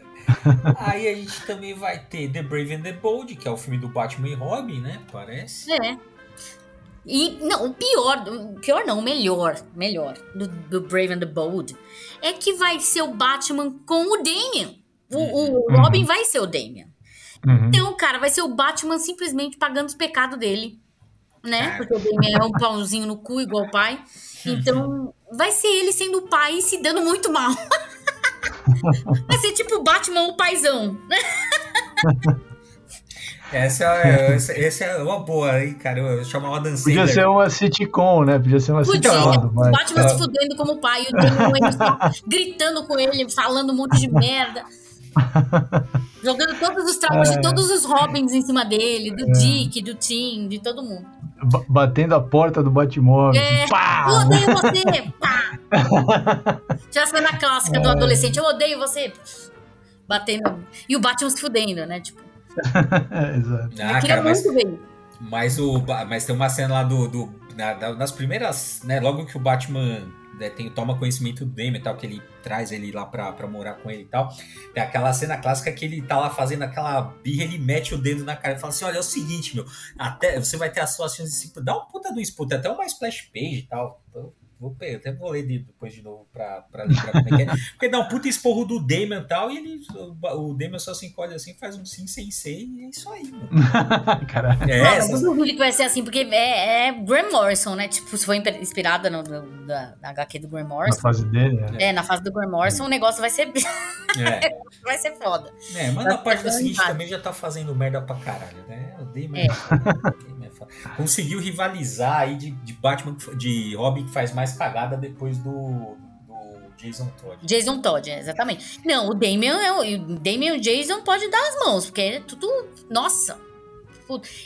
Aí a gente também vai ter The Brave and the Bold, que é o filme do Batman e Robin, né? Parece. É. E não, o pior, o pior não, o melhor, melhor do, do Brave and the Bold é que vai ser o Batman com o Damian. O, o uhum. Robin vai ser o Damian. Uhum. Então, cara, vai ser o Batman simplesmente pagando os pecados dele. Né? Porque o Damian é um pãozinho no cu, igual o pai. Então, vai ser ele sendo o pai e se dando muito mal. Vai ser tipo o Batman o paizão. Essa é, essa, essa é uma boa, hein, cara? Eu chamava Dan Podia ser uma sitcom, né? Podia ser uma Podia. sitcom. O Batman se fudendo como pai, o Damon gritando com ele, falando um monte de merda. Jogando todos os traumas é. de todos os Robins em cima dele, do é. Dick, do Tim, de todo mundo. B batendo a porta do Batmóvel. É. Pá! Eu odeio você! Pá! Já cena clássica é. do adolescente, eu odeio você! Batendo. E o Batman se fudendo, né? Tipo. Exato. Ah, eu cara, mas, mas, o, mas tem uma cena lá do. do na, nas primeiras. Né, logo que o Batman né, tem, toma conhecimento do Damien e tal, que ele traz ele lá pra, pra morar com ele e tal. Tem aquela cena clássica que ele tá lá fazendo aquela birra, ele mete o dedo na cara e fala assim: olha, é o seguinte, meu, até você vai ter as suas ações de dá um puta do spot, até uma splash page e tal. Então, Vou, até vou ler depois de novo pra, pra lembrar como é que é. Porque dá um puta esporro do Damon e tal, e ele, o, o Damon só se encolhe assim, faz um sim sem ser, e é isso aí, mano. Caralho. É, não, essas... Eu duvido que vai ser assim, porque é, é Graham Morrison, né? Tipo, se for inspirada no, no, da, na HQ do Graham Morrison. Na fase dele, né? É, na fase do Graham Morrison, o negócio vai ser. É. vai ser foda. É, mas na parte da seguinte também já tá fazendo merda pra caralho, né? O Damon é. Conseguiu rivalizar aí de, de Batman, de Robin que faz mais cagada depois do, Jason Todd. Jason Todd, é, exatamente. Não, o Damian, é, o Damian e o Jason pode dar as mãos, porque é tudo. Nossa!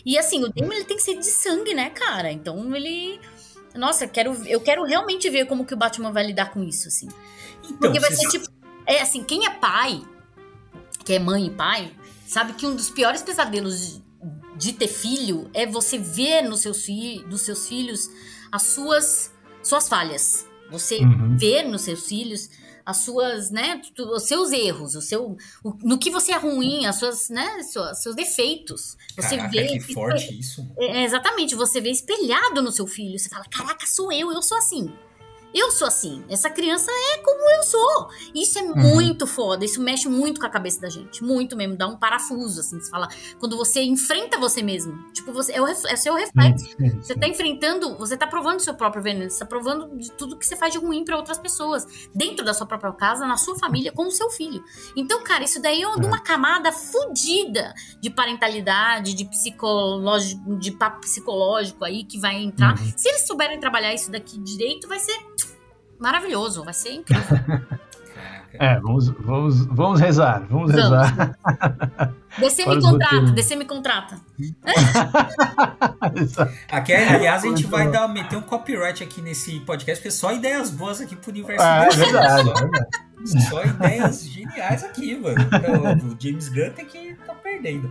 E assim, o Damian ele tem que ser de sangue, né, cara? Então ele. Nossa, eu quero, eu quero realmente ver como que o Batman vai lidar com isso, assim. Então, porque vai ser tipo. É assim, quem é pai, que é mãe e pai, sabe que um dos piores pesadelos de ter filho é você ver nos seus, fi nos seus filhos as suas, suas falhas. Você uhum. ver nos seus filhos as suas, né, os seus erros, o seu, o, no que você é ruim, as suas, né, seus, seus defeitos. Você Caraca, vê que forte isso. É, exatamente, você vê espelhado no seu filho. Você fala, caraca, sou eu, eu sou assim. Eu sou assim. Essa criança é como eu sou. Isso é uhum. muito foda. Isso mexe muito com a cabeça da gente. Muito mesmo. Dá um parafuso, assim. Você fala. Quando você enfrenta você mesmo. Tipo, você, é o, é seu reflexo. Uhum. Você tá enfrentando. Você tá provando o seu próprio veneno. Você tá provando de tudo que você faz de ruim para outras pessoas. Dentro da sua própria casa, na sua família, com o seu filho. Então, cara, isso daí é uma camada fodida de parentalidade, de psicológico, de papo psicológico aí que vai entrar. Uhum. Se eles souberem trabalhar isso daqui direito, vai ser maravilhoso, vai ser incrível. É, vamos, vamos, vamos rezar, vamos, vamos. rezar. DC me contrata, DC me contrata. aqui, aliás, a gente vai dar, meter um copyright aqui nesse podcast, porque só ideias boas aqui pro universo. Ah, é verdade, é verdade. Só ideias geniais aqui, mano. Então, o James Gunn tem que tá perdendo.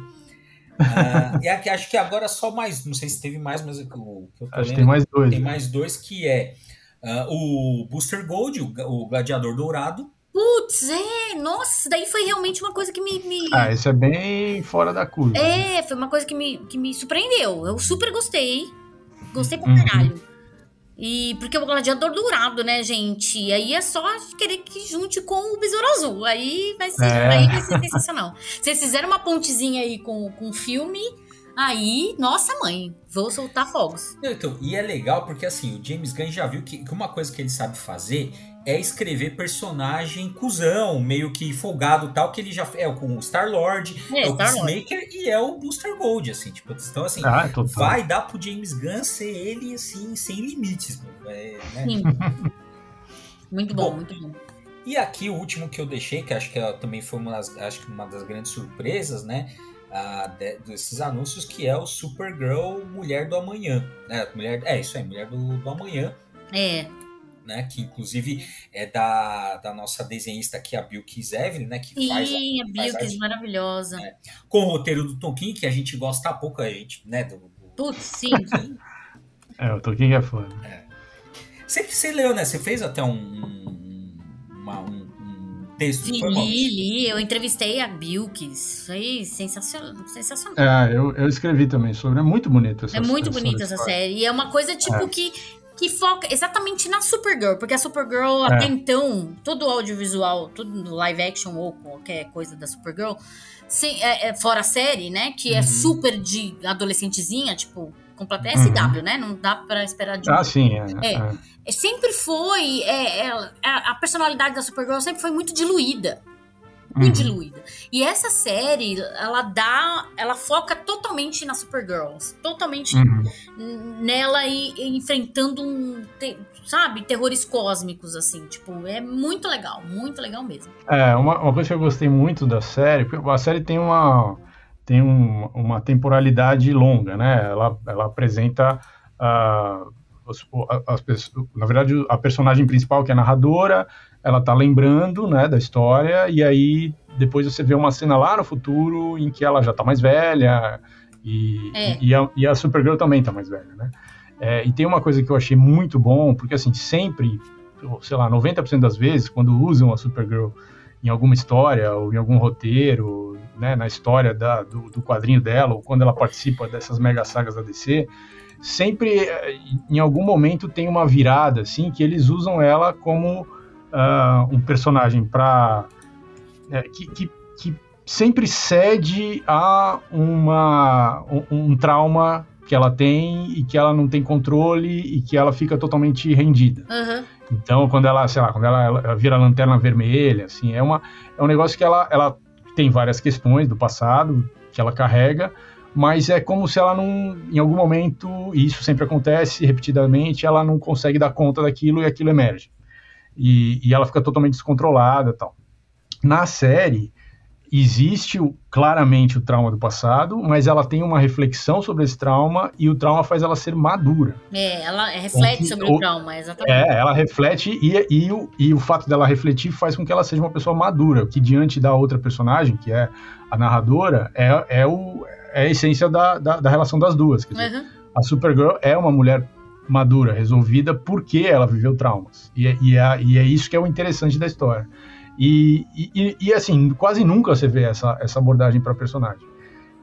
Uh, e aqui, acho que agora só mais, não sei se teve mais, mas o que eu tô acho lendo, tem mais dois. Tem né? mais dois que é Uh, o Booster Gold, o, o Gladiador Dourado. Putz, é, nossa, daí foi realmente uma coisa que me, me, Ah, isso é bem fora da curva. É, foi uma coisa que me, que me surpreendeu. Eu super gostei. Gostei pra uhum. caralho. E porque o gladiador dourado, né, gente? E aí é só querer que junte com o besouro azul. Aí vai ser, é. aí vai ser sensacional. Vocês fizeram uma pontezinha aí com, com o filme Aí, nossa mãe, vou soltar fogos. Então, e é legal porque assim, o James Gunn já viu que, que uma coisa que ele sabe fazer é escrever personagem cuzão, meio que folgado tal, que ele já é com o Star-Lord, é, é, o Peacemaker e é o Booster Gold, assim, tipo, então assim, ah, vai dar pro James Gunn ser ele, assim, sem limites, é, né? Sim. muito bom, bom, muito bom. E aqui o último que eu deixei, que acho que também foi uma das, acho que uma das grandes surpresas, né, de, desses anúncios, que é o Supergirl Mulher do Amanhã. Né? Mulher, é isso aí, Mulher do, do Amanhã. É. Né, que inclusive é da, da nossa desenhista aqui, a Bilkis Evelyn, né? Que sim, faz a, a Bilkis, maravilhosa. Né, com o roteiro do Tonkin, que a gente gosta pouco, a gente, né? Do, do Putz, sim. é, o Tonkin é foda. É. Você, você leu, né? Você fez até um, um, uma, um texto. Li, li, eu entrevistei a Bilkis, foi sensacional. sensacional. É, eu, eu escrevi também sobre, é muito bonita essa É muito bonita essa série, e é uma coisa tipo é. que que foca exatamente na Supergirl, porque a Supergirl é. até então, todo o audiovisual, todo live action ou qualquer coisa da Supergirl, sem, é, é, fora a série, né, que é uhum. é super de adolescentezinha, tipo, completa. É SW, uhum. né? Não dá pra esperar de Ah, sim, é. é. é. é sempre foi. É, a personalidade da Supergirl sempre foi muito diluída muito uhum. diluída. E essa série, ela dá. Ela foca totalmente na Supergirl. Totalmente uhum. nela e, e, enfrentando um. Te, sabe, terrores cósmicos, assim. Tipo, é muito legal, muito legal mesmo. É, uma, uma coisa que eu gostei muito da série, porque a série tem uma. Tem um, uma temporalidade longa, né? Ela, ela apresenta. Uh, as, as, na verdade, a personagem principal, que é a narradora, ela tá lembrando, né, da história, e aí depois você vê uma cena lá no futuro em que ela já tá mais velha, e, é. e, a, e, a, Supergirl também tá mais velha, né? É, e tem uma coisa que eu achei muito bom, porque assim, sempre, sei lá, 90% das vezes, quando usam a Supergirl em alguma história, ou em algum roteiro, né, na história da, do, do quadrinho dela, ou quando ela participa dessas mega sagas da DC, sempre, eh, em algum momento, tem uma virada, assim, que eles usam ela como uh, um personagem para é, que, que, que, sempre cede a uma, um, um, trauma que ela tem e que ela não tem controle e que ela fica totalmente rendida. Uhum. Então, quando ela, sei lá, quando ela, ela, vira lanterna vermelha, assim, é, uma, é um negócio que ela, ela tem várias questões do passado que ela carrega, mas é como se ela não, em algum momento, e isso sempre acontece repetidamente, ela não consegue dar conta daquilo e aquilo emerge e, e ela fica totalmente descontrolada tal. Na série, existe o, claramente o trauma do passado, mas ela tem uma reflexão sobre esse trauma e o trauma faz ela ser madura. É, ela reflete sobre o, o, trauma, exatamente. É, ela reflete e, e, o, e o fato dela refletir faz com que ela seja uma pessoa madura, que diante da outra personagem, que é a narradora, é, é, o, é a essência da, da, da relação das duas. Quer dizer, uhum. A Supergirl é uma mulher madura, resolvida, porque ela viveu traumas. E, é, e, é, e é isso que é o interessante da história. E, e, e assim, quase nunca você vê essa, essa abordagem para personagem.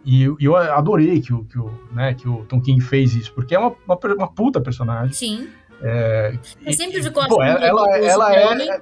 E, e, eu adorei que o, que, o, né, que o Tom King fez isso, porque é uma, uma, uma puta personagem. Sim. É, eu sempre ficou assim. Ela, ela, ela é?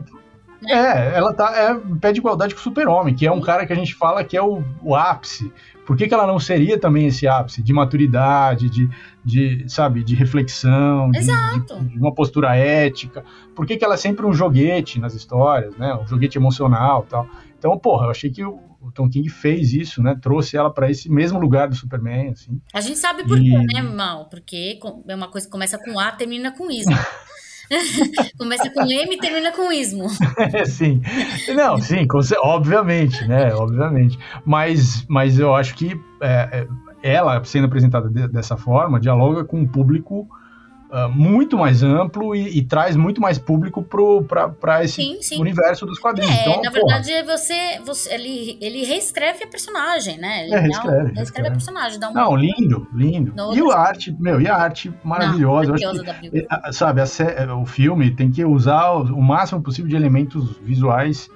É, ela tá, é pé de igualdade com o super-homem, que é um cara que a gente fala que é o, o ápice por que, que ela não seria também esse ápice de maturidade, de, de sabe, de reflexão, de, de, de, uma postura ética? Por que, que ela é sempre um joguete nas histórias, né? Um joguete emocional tal. Então, porra, eu achei que o, o Tom King fez isso, né? Trouxe ela para esse mesmo lugar do Superman, assim. A gente sabe por e... quê, né, Mal? Porque é uma coisa que começa com A, termina com ismo. Começa com M e termina com ismo. sim. Não, sim, obviamente, né? Obviamente. Mas, mas eu acho que é, é, ela, sendo apresentada de, dessa forma, dialoga com um público Uh, muito mais amplo e, e, traz muito mais público para esse sim, sim. universo dos quadrinhos. É, então, na verdade, você, você, ele, ele reescreve a personagem, né? Ele é, reescreve, reescreve a personagem. Dá um... Não, lindo, lindo. e a arte, meu, e a arte maravilhosa. Não, que, eh, sabe, a, o filme tem que usar o, o máximo possível de elementos visuais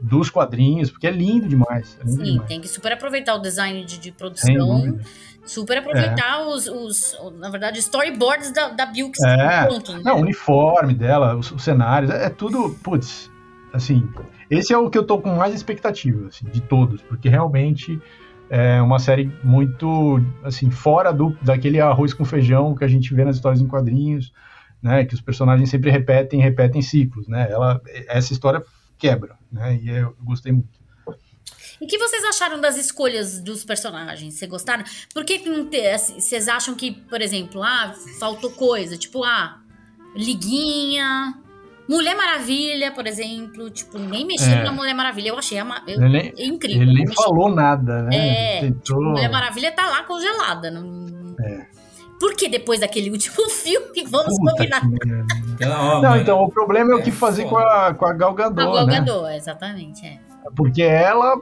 dos quadrinhos, porque é lindo demais. É lindo Sim, demais. tem que super aproveitar o design de, de produção super aproveitar é. os, os, na verdade, storyboards da, da Bill que é. Pronto, né? Não, o uniforme dela, os, os, cenários, é, tudo, putz, assim, esse é o que eu tô com mais expectativa, assim, de todos, porque realmente é uma série muito, assim, fora do, daquele arroz com feijão que a gente vê nas histórias em quadrinhos, né, que os personagens sempre repetem, repetem ciclos, né, ela, essa história quebra, né, e eu gostei muito. E o que vocês acharam das escolhas dos personagens? Vocês gostaram? Por que assim, vocês acham que, por exemplo, ah, faltou coisa? Tipo, ah, Liguinha, Mulher Maravilha, por exemplo, tipo, nem mexeram é. na Mulher Maravilha. Eu achei ama... eu, ele, incrível. Ele nem falou nada, né? É, Tentou... tipo, Mulher Maravilha tá lá congelada. Não... É. Por que depois daquele último filme, vamos Puta combinar? Que... não, então, o problema é o que é fazer com a, com a Gal Gadot, A Gal né? Gadot, exatamente, é. Porque ela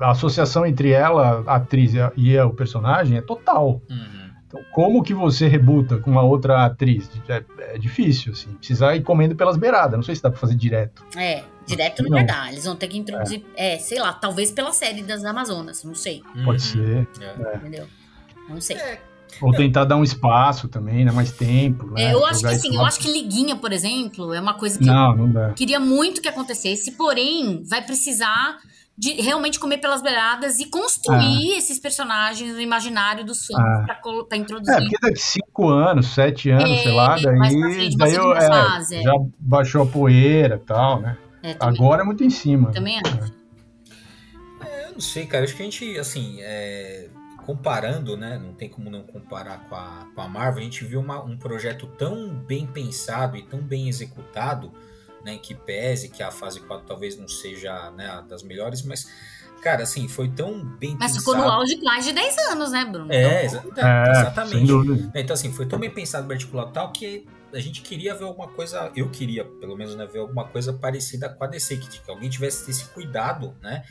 a associação entre ela, a atriz e o personagem é total. Uhum. Então, como que você rebuta com uma outra atriz? É, é, difícil, assim. Precisa ir comendo pelas beiradas. Não sei se dá pra fazer direto. É, direto não, não dá. Eles vão ter que introduzir, é. é. sei lá, talvez pela série das Amazonas, não sei. Pode uhum. ser. É. Entendeu? Não sei. É. Ou tentar dar um espaço também, né? Mais tempo. Né? eu acho que sim, eu acho que liguinha, por exemplo, é uma coisa que não, não eu queria muito que acontecesse, porém, vai precisar de realmente comer pelas beiradas e construir ah. esses personagens no imaginário dos fãs ah. pra, pra, introduzir. É, porque daqui cinco anos, sete anos, é, sei lá, daí, frente, daí eu, é, fase, é. já baixou a poeira e tal, né? É, Agora é muito em cima. Também acho. É, eu não sei, cara. Acho que a gente, assim, é, comparando, né? Não tem como não comparar com a, com a Marvel. A gente viu uma, um projeto tão bem pensado e tão bem executado né, que pese que a fase 4 talvez não seja né, das melhores, mas, cara, assim, foi tão bem Mas pensado. ficou no auge mais de 10 anos, né, Bruno? É, exa é exatamente. Então, assim, foi tão bem pensado o articulado tal que a gente queria ver alguma coisa, eu queria, pelo menos, né, ver alguma coisa parecida com a DC, que, que alguém tivesse esse cuidado, né,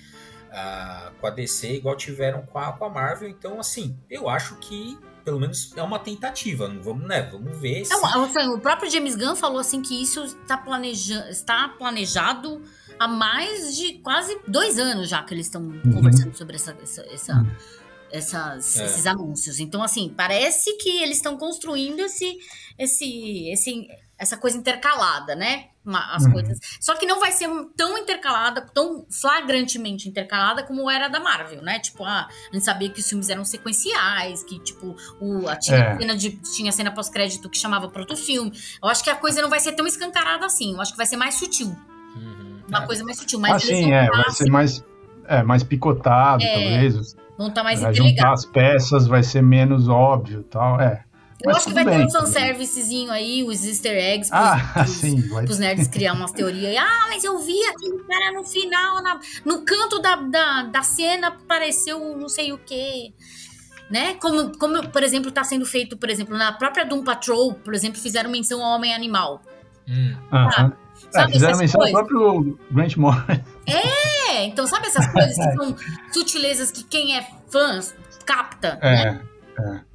uh, com a DC, igual tiveram com a, com a Marvel. Então, assim, eu acho que pelo menos é uma tentativa. Não vamos, né? Vamos ver. Se... Não, o próprio James Gunn falou assim que isso está, planeja está planejado há mais de quase dois anos já que eles estão uhum. conversando sobre essa, essa, essa uhum. essas, é. esses anúncios. Então, assim, parece que eles estão construindo esse, esse, esse essa coisa intercalada, né? As uhum. coisas. Só que não vai ser tão intercalada, tão flagrantemente intercalada como era da Marvel, né? Tipo, ah, a gente sabia que os filmes eram sequenciais, que, tipo, o, a, tinha, é. cena de, tinha cena pós-crédito que chamava proto-filme. Eu acho que a coisa não vai ser tão escancarada assim. Eu acho que vai ser mais sutil. Uhum. Uma é. coisa mais sutil. Mais ah, sim, é. Vai ser mais, é, mais picotado, é. talvez. Não tá mais vai juntar as peças vai ser menos óbvio tal, é. Eu acho que vai bem, ter um fanservicezinho aí, os easter eggs, pros, ah, pros, sim, vai... pros nerds criar umas teorias. Ah, mas eu vi aquele cara no final, na, no canto da, da, da cena, apareceu não sei o quê. Né? Como, como, por exemplo, está sendo feito, por exemplo, na própria Doom Patrol, por exemplo, fizeram menção ao Homem-Animal. Hum. Sabe? É, sabe fizeram menção ao próprio Grant Morrison. É, então sabe essas coisas que são sutilezas que quem é fã capta, é, né? É.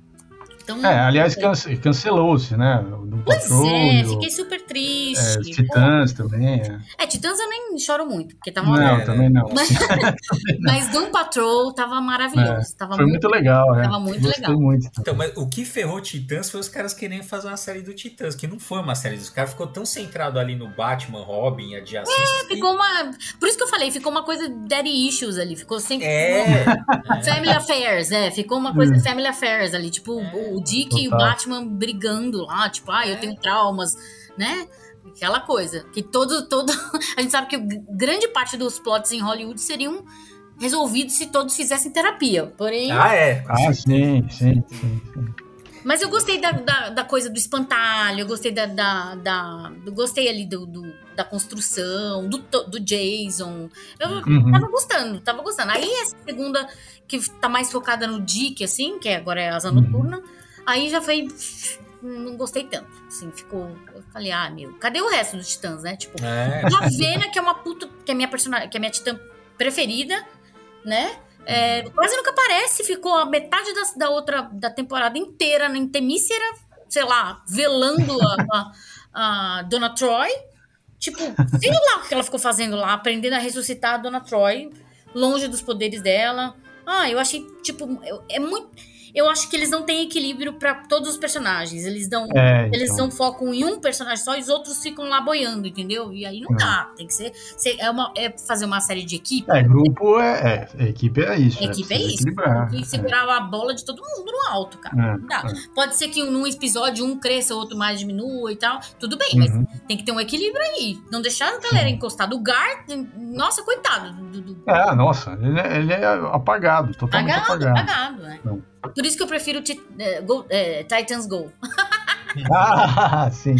Então, é, aliás, cance cancelou-se, né? Do pois é, fiquei super triste. É, Titãs também. É. é. Titãs eu nem choro muito, porque tava Não, é, também não. Mas, mas Doom Patrol tava maravilhoso. É, tava foi muito, muito legal, é. Tava muito Gostei legal. Muito. Então, mas o que ferrou Titãs foi os caras querendo fazer uma série do Titãs, que não foi uma série dos caras, ficou tão centrado ali no Batman, Robin, adjacência. É, ficou uma. Por isso que eu falei, ficou uma coisa daddy issues ali. Ficou sempre. É. Family Affairs, é. Ficou uma coisa hum. Family Affairs ali. Tipo, o Dick Total. e o Batman brigando lá, tipo, ah, eu tenho traumas, né? Aquela coisa. Que todo, todo. A gente sabe que grande parte dos plots em Hollywood seriam resolvidos se todos fizessem terapia. Porém. Ah, é. Ah, sim, sim, sim. sim. Mas eu gostei da, da, da, coisa do espantalho, eu gostei da. da, da eu gostei ali do, do, da construção, do, do Jason. Eu uhum. tava gostando, tava gostando. Aí essa segunda, que tá mais focada no Dick, assim, que agora é Asa Noturna. Uhum Aí já foi. Não gostei tanto. Assim, ficou. Eu falei, ah, meu, cadê o resto dos titãs, né? Tipo, é. Ravena, que é uma puta. Que é minha personagem. Que é minha titã preferida, né? É, quase nunca aparece, ficou a metade da, da outra da temporada inteira em Temícera, sei lá, velando a, a, a, Dona Troy. Tipo, sei lá o que ela ficou fazendo lá, aprendendo a ressuscitar a Dona Troy, longe dos poderes dela. Ah, eu achei, tipo, é muito eu acho que eles não têm equilíbrio para todos os personagens. Eles dão, é, então. eles dão foco em um personagem só e os outros ficam lá boiando, entendeu? E aí não, dá. Tem que ser, ser, é, uma, é fazer uma série de equipe. É, grupo é, é equipe é isso. É, equipe é, é isso. Tem que segurar a bola de todo mundo no alto, cara. É, não dá. É. Pode ser que num episódio um cresça, o outro mais diminua e tal. Tudo bem, uhum. mas tem que ter um equilíbrio aí. Não deixar a galera encostada. O Gar, nossa, coitado. Do, do... É, nossa, ele é, ele é apagado, totalmente apagado. Apagado, apagado, né? Por isso que eu prefiro é, Go, é, Titans Go. ah, sim.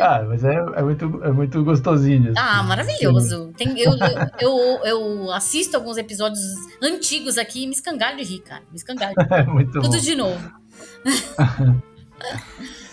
Ah, mas é, é, muito, é muito gostosinho. Assim. Ah, maravilhoso. Tem, eu, eu, eu, eu, assisto alguns episódios antigos aqui e me escangalho de rir, cara. Me escangalho. É muito Tudo bom. de novo.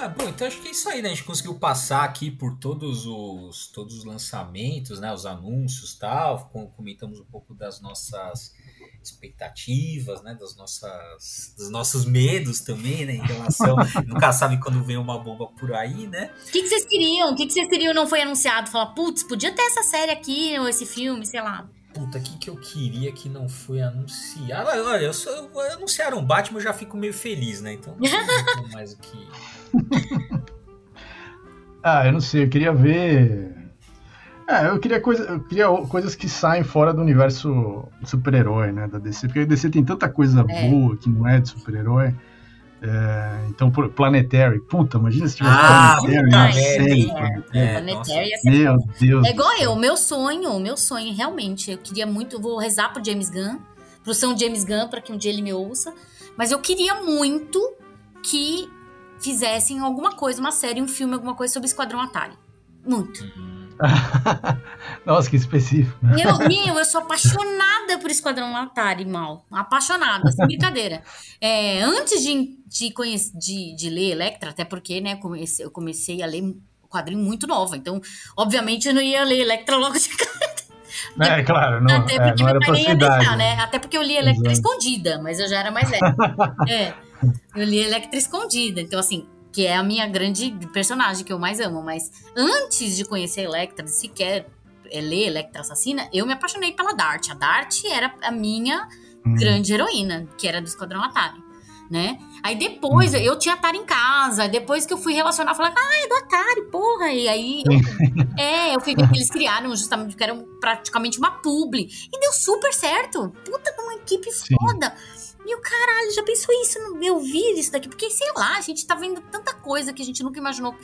ah, bom, então acho que é isso aí, né? A gente conseguiu passar aqui por todos os, todos os lançamentos, né? Os anúncios e tal. Comentamos um pouco das nossas expectativas, né, das nossas, dos nossos medos também, né, em relação, nunca sabe quando vem uma bomba por aí, né? O que, que vocês queriam? O que, que vocês queriam não foi anunciado? Falar, putz, podia ter essa série aqui, ou esse filme, sei lá. Puta, o que, que eu queria que não foi anunciado? Olha, eu sou, eu, anunciaram Batman, eu já fico meio feliz, né? Então não sei mais o que. ah, eu não sei, eu queria ver É, eu queria, coisa, eu queria coisas que saem fora do universo super-herói, né, da DC, porque a DC tem tanta coisa é. boa que não é de super-herói. É, então, Planetary, puta, imagina se tivesse ah, Planetary na série. É, é, Planetary Meu Deus. É igual eu, meu sonho, meu sonho, realmente. Eu queria muito, vou rezar pro James Gunn, pro São James Gunn, para que um dia ele me ouça. Mas eu queria muito que fizessem alguma coisa, uma série, um filme, alguma coisa sobre Esquadrão Atari. Muito. Nossa, que específico. Meu, meu, eu sou apaixonada por Esquadrão Atari, mal. Apaixonada, sem brincadeira. É, antes de, de, conhecer, de, de ler Electra, até porque, né, comecei, eu comecei a ler quadrinho muito nova. Então, obviamente, eu não ia ler Electra logo de cara. É, claro, não, até porque é, não meu pai nem ia deixar, né? Até porque eu li Electra Exato. escondida, mas eu já era mais velha. é, eu li Electra escondida. Então, assim, que é a minha grande personagem que eu mais amo. Mas antes de conhecer a Electra, de sequer é, ler Electra Assassina, eu me apaixonei pela Dart. A Dart era a minha hum. grande heroína, que era do Esquadrão Atari. Né? Aí depois, hum. eu tinha Atari em casa, depois que eu fui relacionar, falei, ah, é do Atari, porra. E aí, eu, é, eu fui ver que eles criaram justamente, que era praticamente uma publi. E deu super certo. Puta, uma equipe Sim. foda. O caralho, já pensou isso? Eu vi isso daqui? Porque, sei lá, a gente tá vendo tanta coisa que a gente nunca imaginou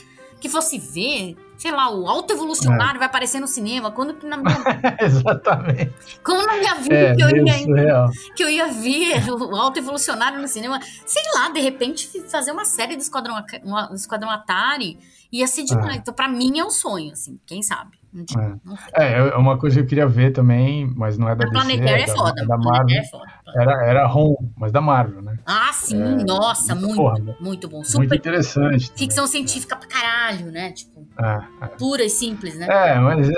que fosse ver. Sei lá, o alto evolucionário é. vai aparecer no cinema. Quando que na minha... Exatamente. Como na minha vida é, que, eu ia, que eu ia ver o alto evolucionário no cinema. Sei lá, de repente fazer uma série do Esquadrão, uma, do Esquadrão Atari ia ser demais. É. Então, pra mim é um sonho, assim, quem sabe. É. é, é uma coisa que eu queria ver também, mas não é da a DC. Planetária é, é foda. É da Marvel. É foda. Era, era home, mas da Marvel, né? Ah, sim, é, nossa, muito, porra, muito bom. Super muito interessante. Ficção científica pra caralho, né? Tipo, é, pura e simples, né? É, mas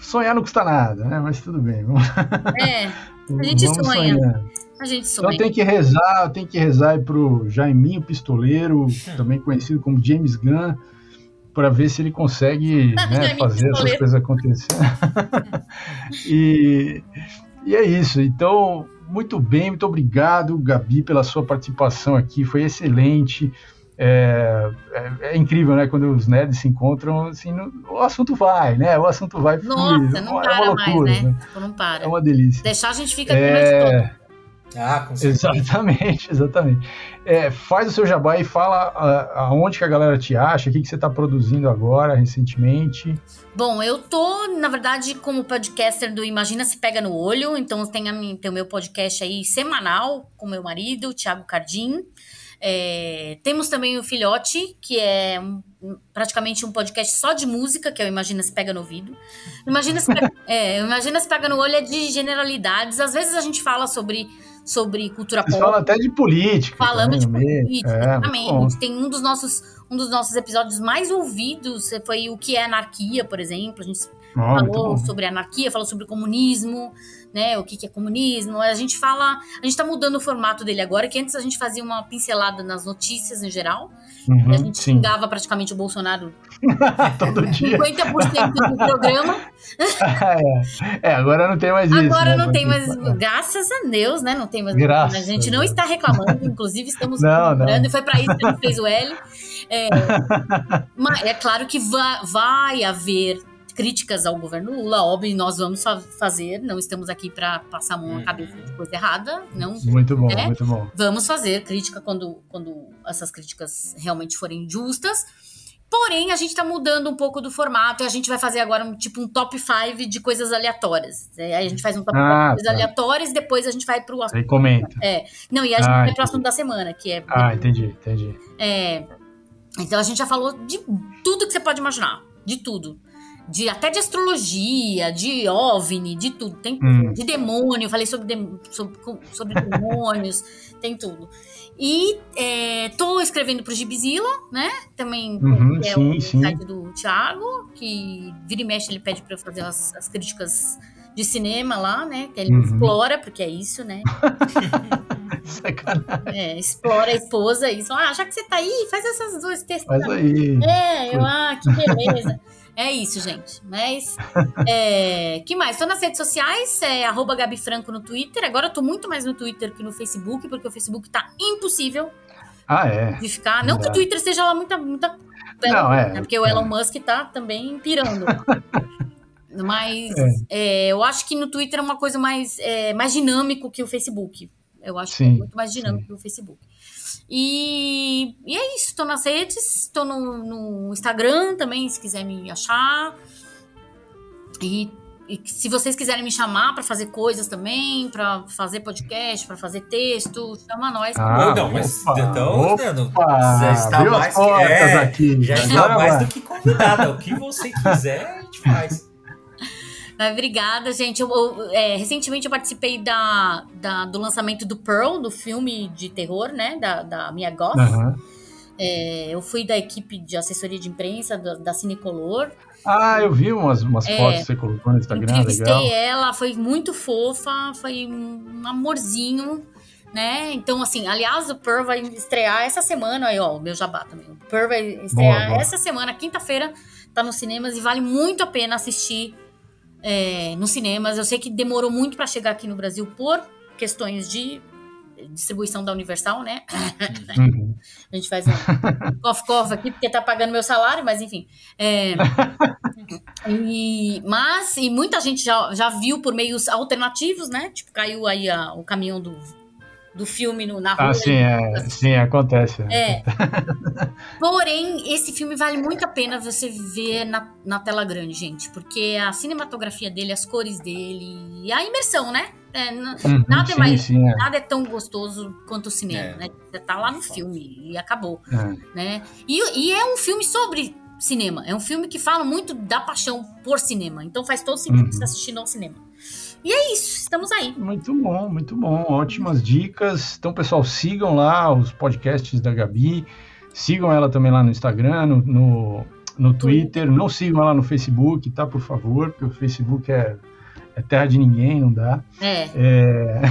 sonhar não custa nada, né? Mas tudo bem. É, a gente Vamos sonha. Sonhar. A gente sonha. Então tem que rezar, tem que rezar aí pro Jaiminho Pistoleiro, também conhecido como James Gunn para ver se ele consegue né, fazer essas coisas acontecerem. e, e é isso. Então, muito bem, muito obrigado, Gabi, pela sua participação aqui. Foi excelente. É, é, é, incrível, né? Quando os nerds se encontram, assim, no, o assunto vai, né? O assunto vai Nossa, não é para loucura, mais, né? né? Tipo, não para. É uma delícia. Deixar a gente fica aqui é... Ah, com certeza. Exatamente, exatamente. É, faz o seu jabá e fala aonde que a galera te acha, o que, que você está produzindo agora, recentemente. Bom, eu tô, na verdade, como podcaster do Imagina Se Pega no Olho, então tem, a, tem o meu podcast aí semanal com meu marido, o Thiago Cardim. É, temos também o Filhote, que é um, praticamente um podcast só de música, que é o Imagina Se Pega no Ouvido. Imagina se pega, é, Imagina Se Pega no Olho é de generalidades. Às vezes a gente fala sobre sobre cultura pop. Fala até de política. Falamos de política, é, exatamente. Tem um dos nossos um dos nossos episódios mais ouvidos foi o que é anarquia, por exemplo. A gente oh, falou sobre anarquia, falou sobre comunismo, né? O que, que é comunismo. A gente fala, a gente tá mudando o formato dele agora, que antes a gente fazia uma pincelada nas notícias em geral. Uhum, a gente sim. xingava praticamente o Bolsonaro todo dia. 50% do programa. é. é. agora não tem mais isso. Agora né? não tem mais, graças a Deus, né? Não tem mais. Graças a gente não está reclamando, inclusive estamos comemorando, e foi para isso que a gente fez o L. É, mas é claro que vai, vai haver críticas ao governo Lula, óbvio, nós vamos fa fazer, não estamos aqui para passar a mão na cabeça de coisa errada, não. Muito bom, né? muito bom. Vamos fazer crítica quando, quando essas críticas realmente forem justas. Porém, a gente está mudando um pouco do formato e a gente vai fazer agora um tipo um top 5 de coisas aleatórias. É, aí a gente faz um top 5 ah, de coisas tá. aleatórias, depois a gente vai para o assunto. Aí comenta. É. Não, e a gente ah, vai para o assunto da semana, que é. Ah, entendi, entendi. É. Então a gente já falou de tudo que você pode imaginar. De tudo de até de astrologia, de OVNI, de tudo, tem hum. de demônio, falei sobre, de, sobre, sobre demônios, tem tudo. E é, tô escrevendo pro Gibizila, né? Também uhum, é sim, o sim. site do Thiago, que vira e mexe ele pede para eu fazer as, as, críticas de cinema lá, né? Que ele uhum. explora, porque é isso, né? Sacanagem. É, explora a esposa e fala, ah, já que você tá aí, faz essas duas textos. Faz aí. É, eu, ah, que beleza. É isso, gente. Mas. É, que mais? Estou nas redes sociais, é arroba Gabi Franco no Twitter. Agora eu tô muito mais no Twitter que no Facebook, porque o Facebook tá impossível ah, é. de ficar. Não, que o Twitter seja lá muita. muita não, é. Né? Porque o Elon Musk tá também pirando. Mas é. É, eu acho que no Twitter é uma coisa mais, é, mais dinâmico que o Facebook. Eu acho sim, que é muito mais dinâmico sim. que o Facebook. E, e é isso, estou nas redes, estou no, no Instagram também, se quiser me achar. E e se vocês quiserem me chamar para fazer coisas também, para fazer podcast, para fazer texto, chama nós. Ah, não, mas opa, então, opa, já está mais que, é, aqui. já está mais do que convidada. o que você quiser, a gente faz. Mas obrigada, gente. Eu, eu, é, recentemente eu participei da, da, do lançamento do Pearl, do filme de terror, né? Da, da Mia Goth. Uhum. É, eu fui da equipe de assessoria de imprensa da, da Cinecolor. Ah, eu vi umas, umas é, fotos que você colocou no Instagram. Entrevistei legal. ela, foi muito fofa, foi um amorzinho, né? Então, assim, aliás, o Pearl vai estrear essa semana, aí, ó, o meu jabá também. O Pearl vai estrear boa, boa. essa semana, quinta-feira, tá nos cinemas e vale muito a pena assistir é, nos cinemas. Eu sei que demorou muito para chegar aqui no Brasil por questões de distribuição da Universal, né? Uhum. A gente faz um cof-cof aqui, porque tá pagando meu salário, mas enfim. É, e, mas, e muita gente já, já viu por meios alternativos, né? Tipo, caiu aí a, o caminhão do, do filme no, na rua. Ah, sim, é, assim. sim acontece. É. Porém, esse filme vale muito a pena você ver na, na tela grande, gente, porque a cinematografia dele, as cores dele, e a imersão, né? É, uhum, nada, é mais, sim, é. nada é tão gostoso quanto o cinema, é. né? Você tá lá no filme e acabou, é. né? E, e, é um filme sobre cinema. É um filme que fala muito da paixão por cinema. Então faz todo sentido uhum. você assistir no cinema. E é isso, estamos aí. Muito bom, muito bom. Ótimas dicas. Então, pessoal, sigam lá os podcasts da Gabi. Sigam ela também lá no Instagram, no, no, no Twitter. Não sigam ela no Facebook, tá? Por favor, porque o Facebook é é terra de ninguém, não dá. É. é...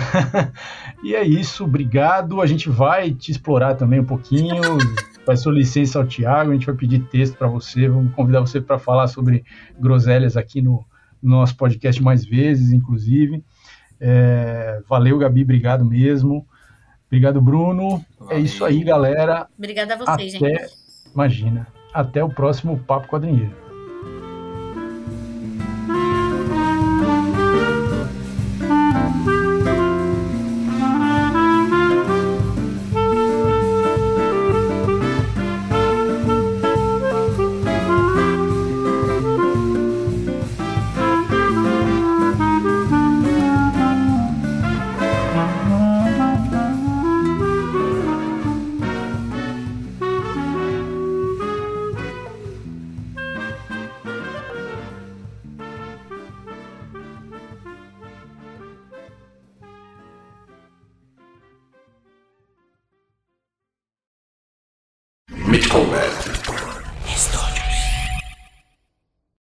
e é isso, obrigado. A gente vai te explorar também um pouquinho. Peço licença ao Tiago, a gente vai pedir texto para você, vamos convidar você para falar sobre groselhas aqui no, no, nosso podcast mais vezes, inclusive. É... Valeu, Gabi, obrigado mesmo. Obrigado, Bruno. Valeu. É isso aí, galera. Obrigada a vocês, Até... gente. Imagina. Até o próximo Papo Quadrinheiro.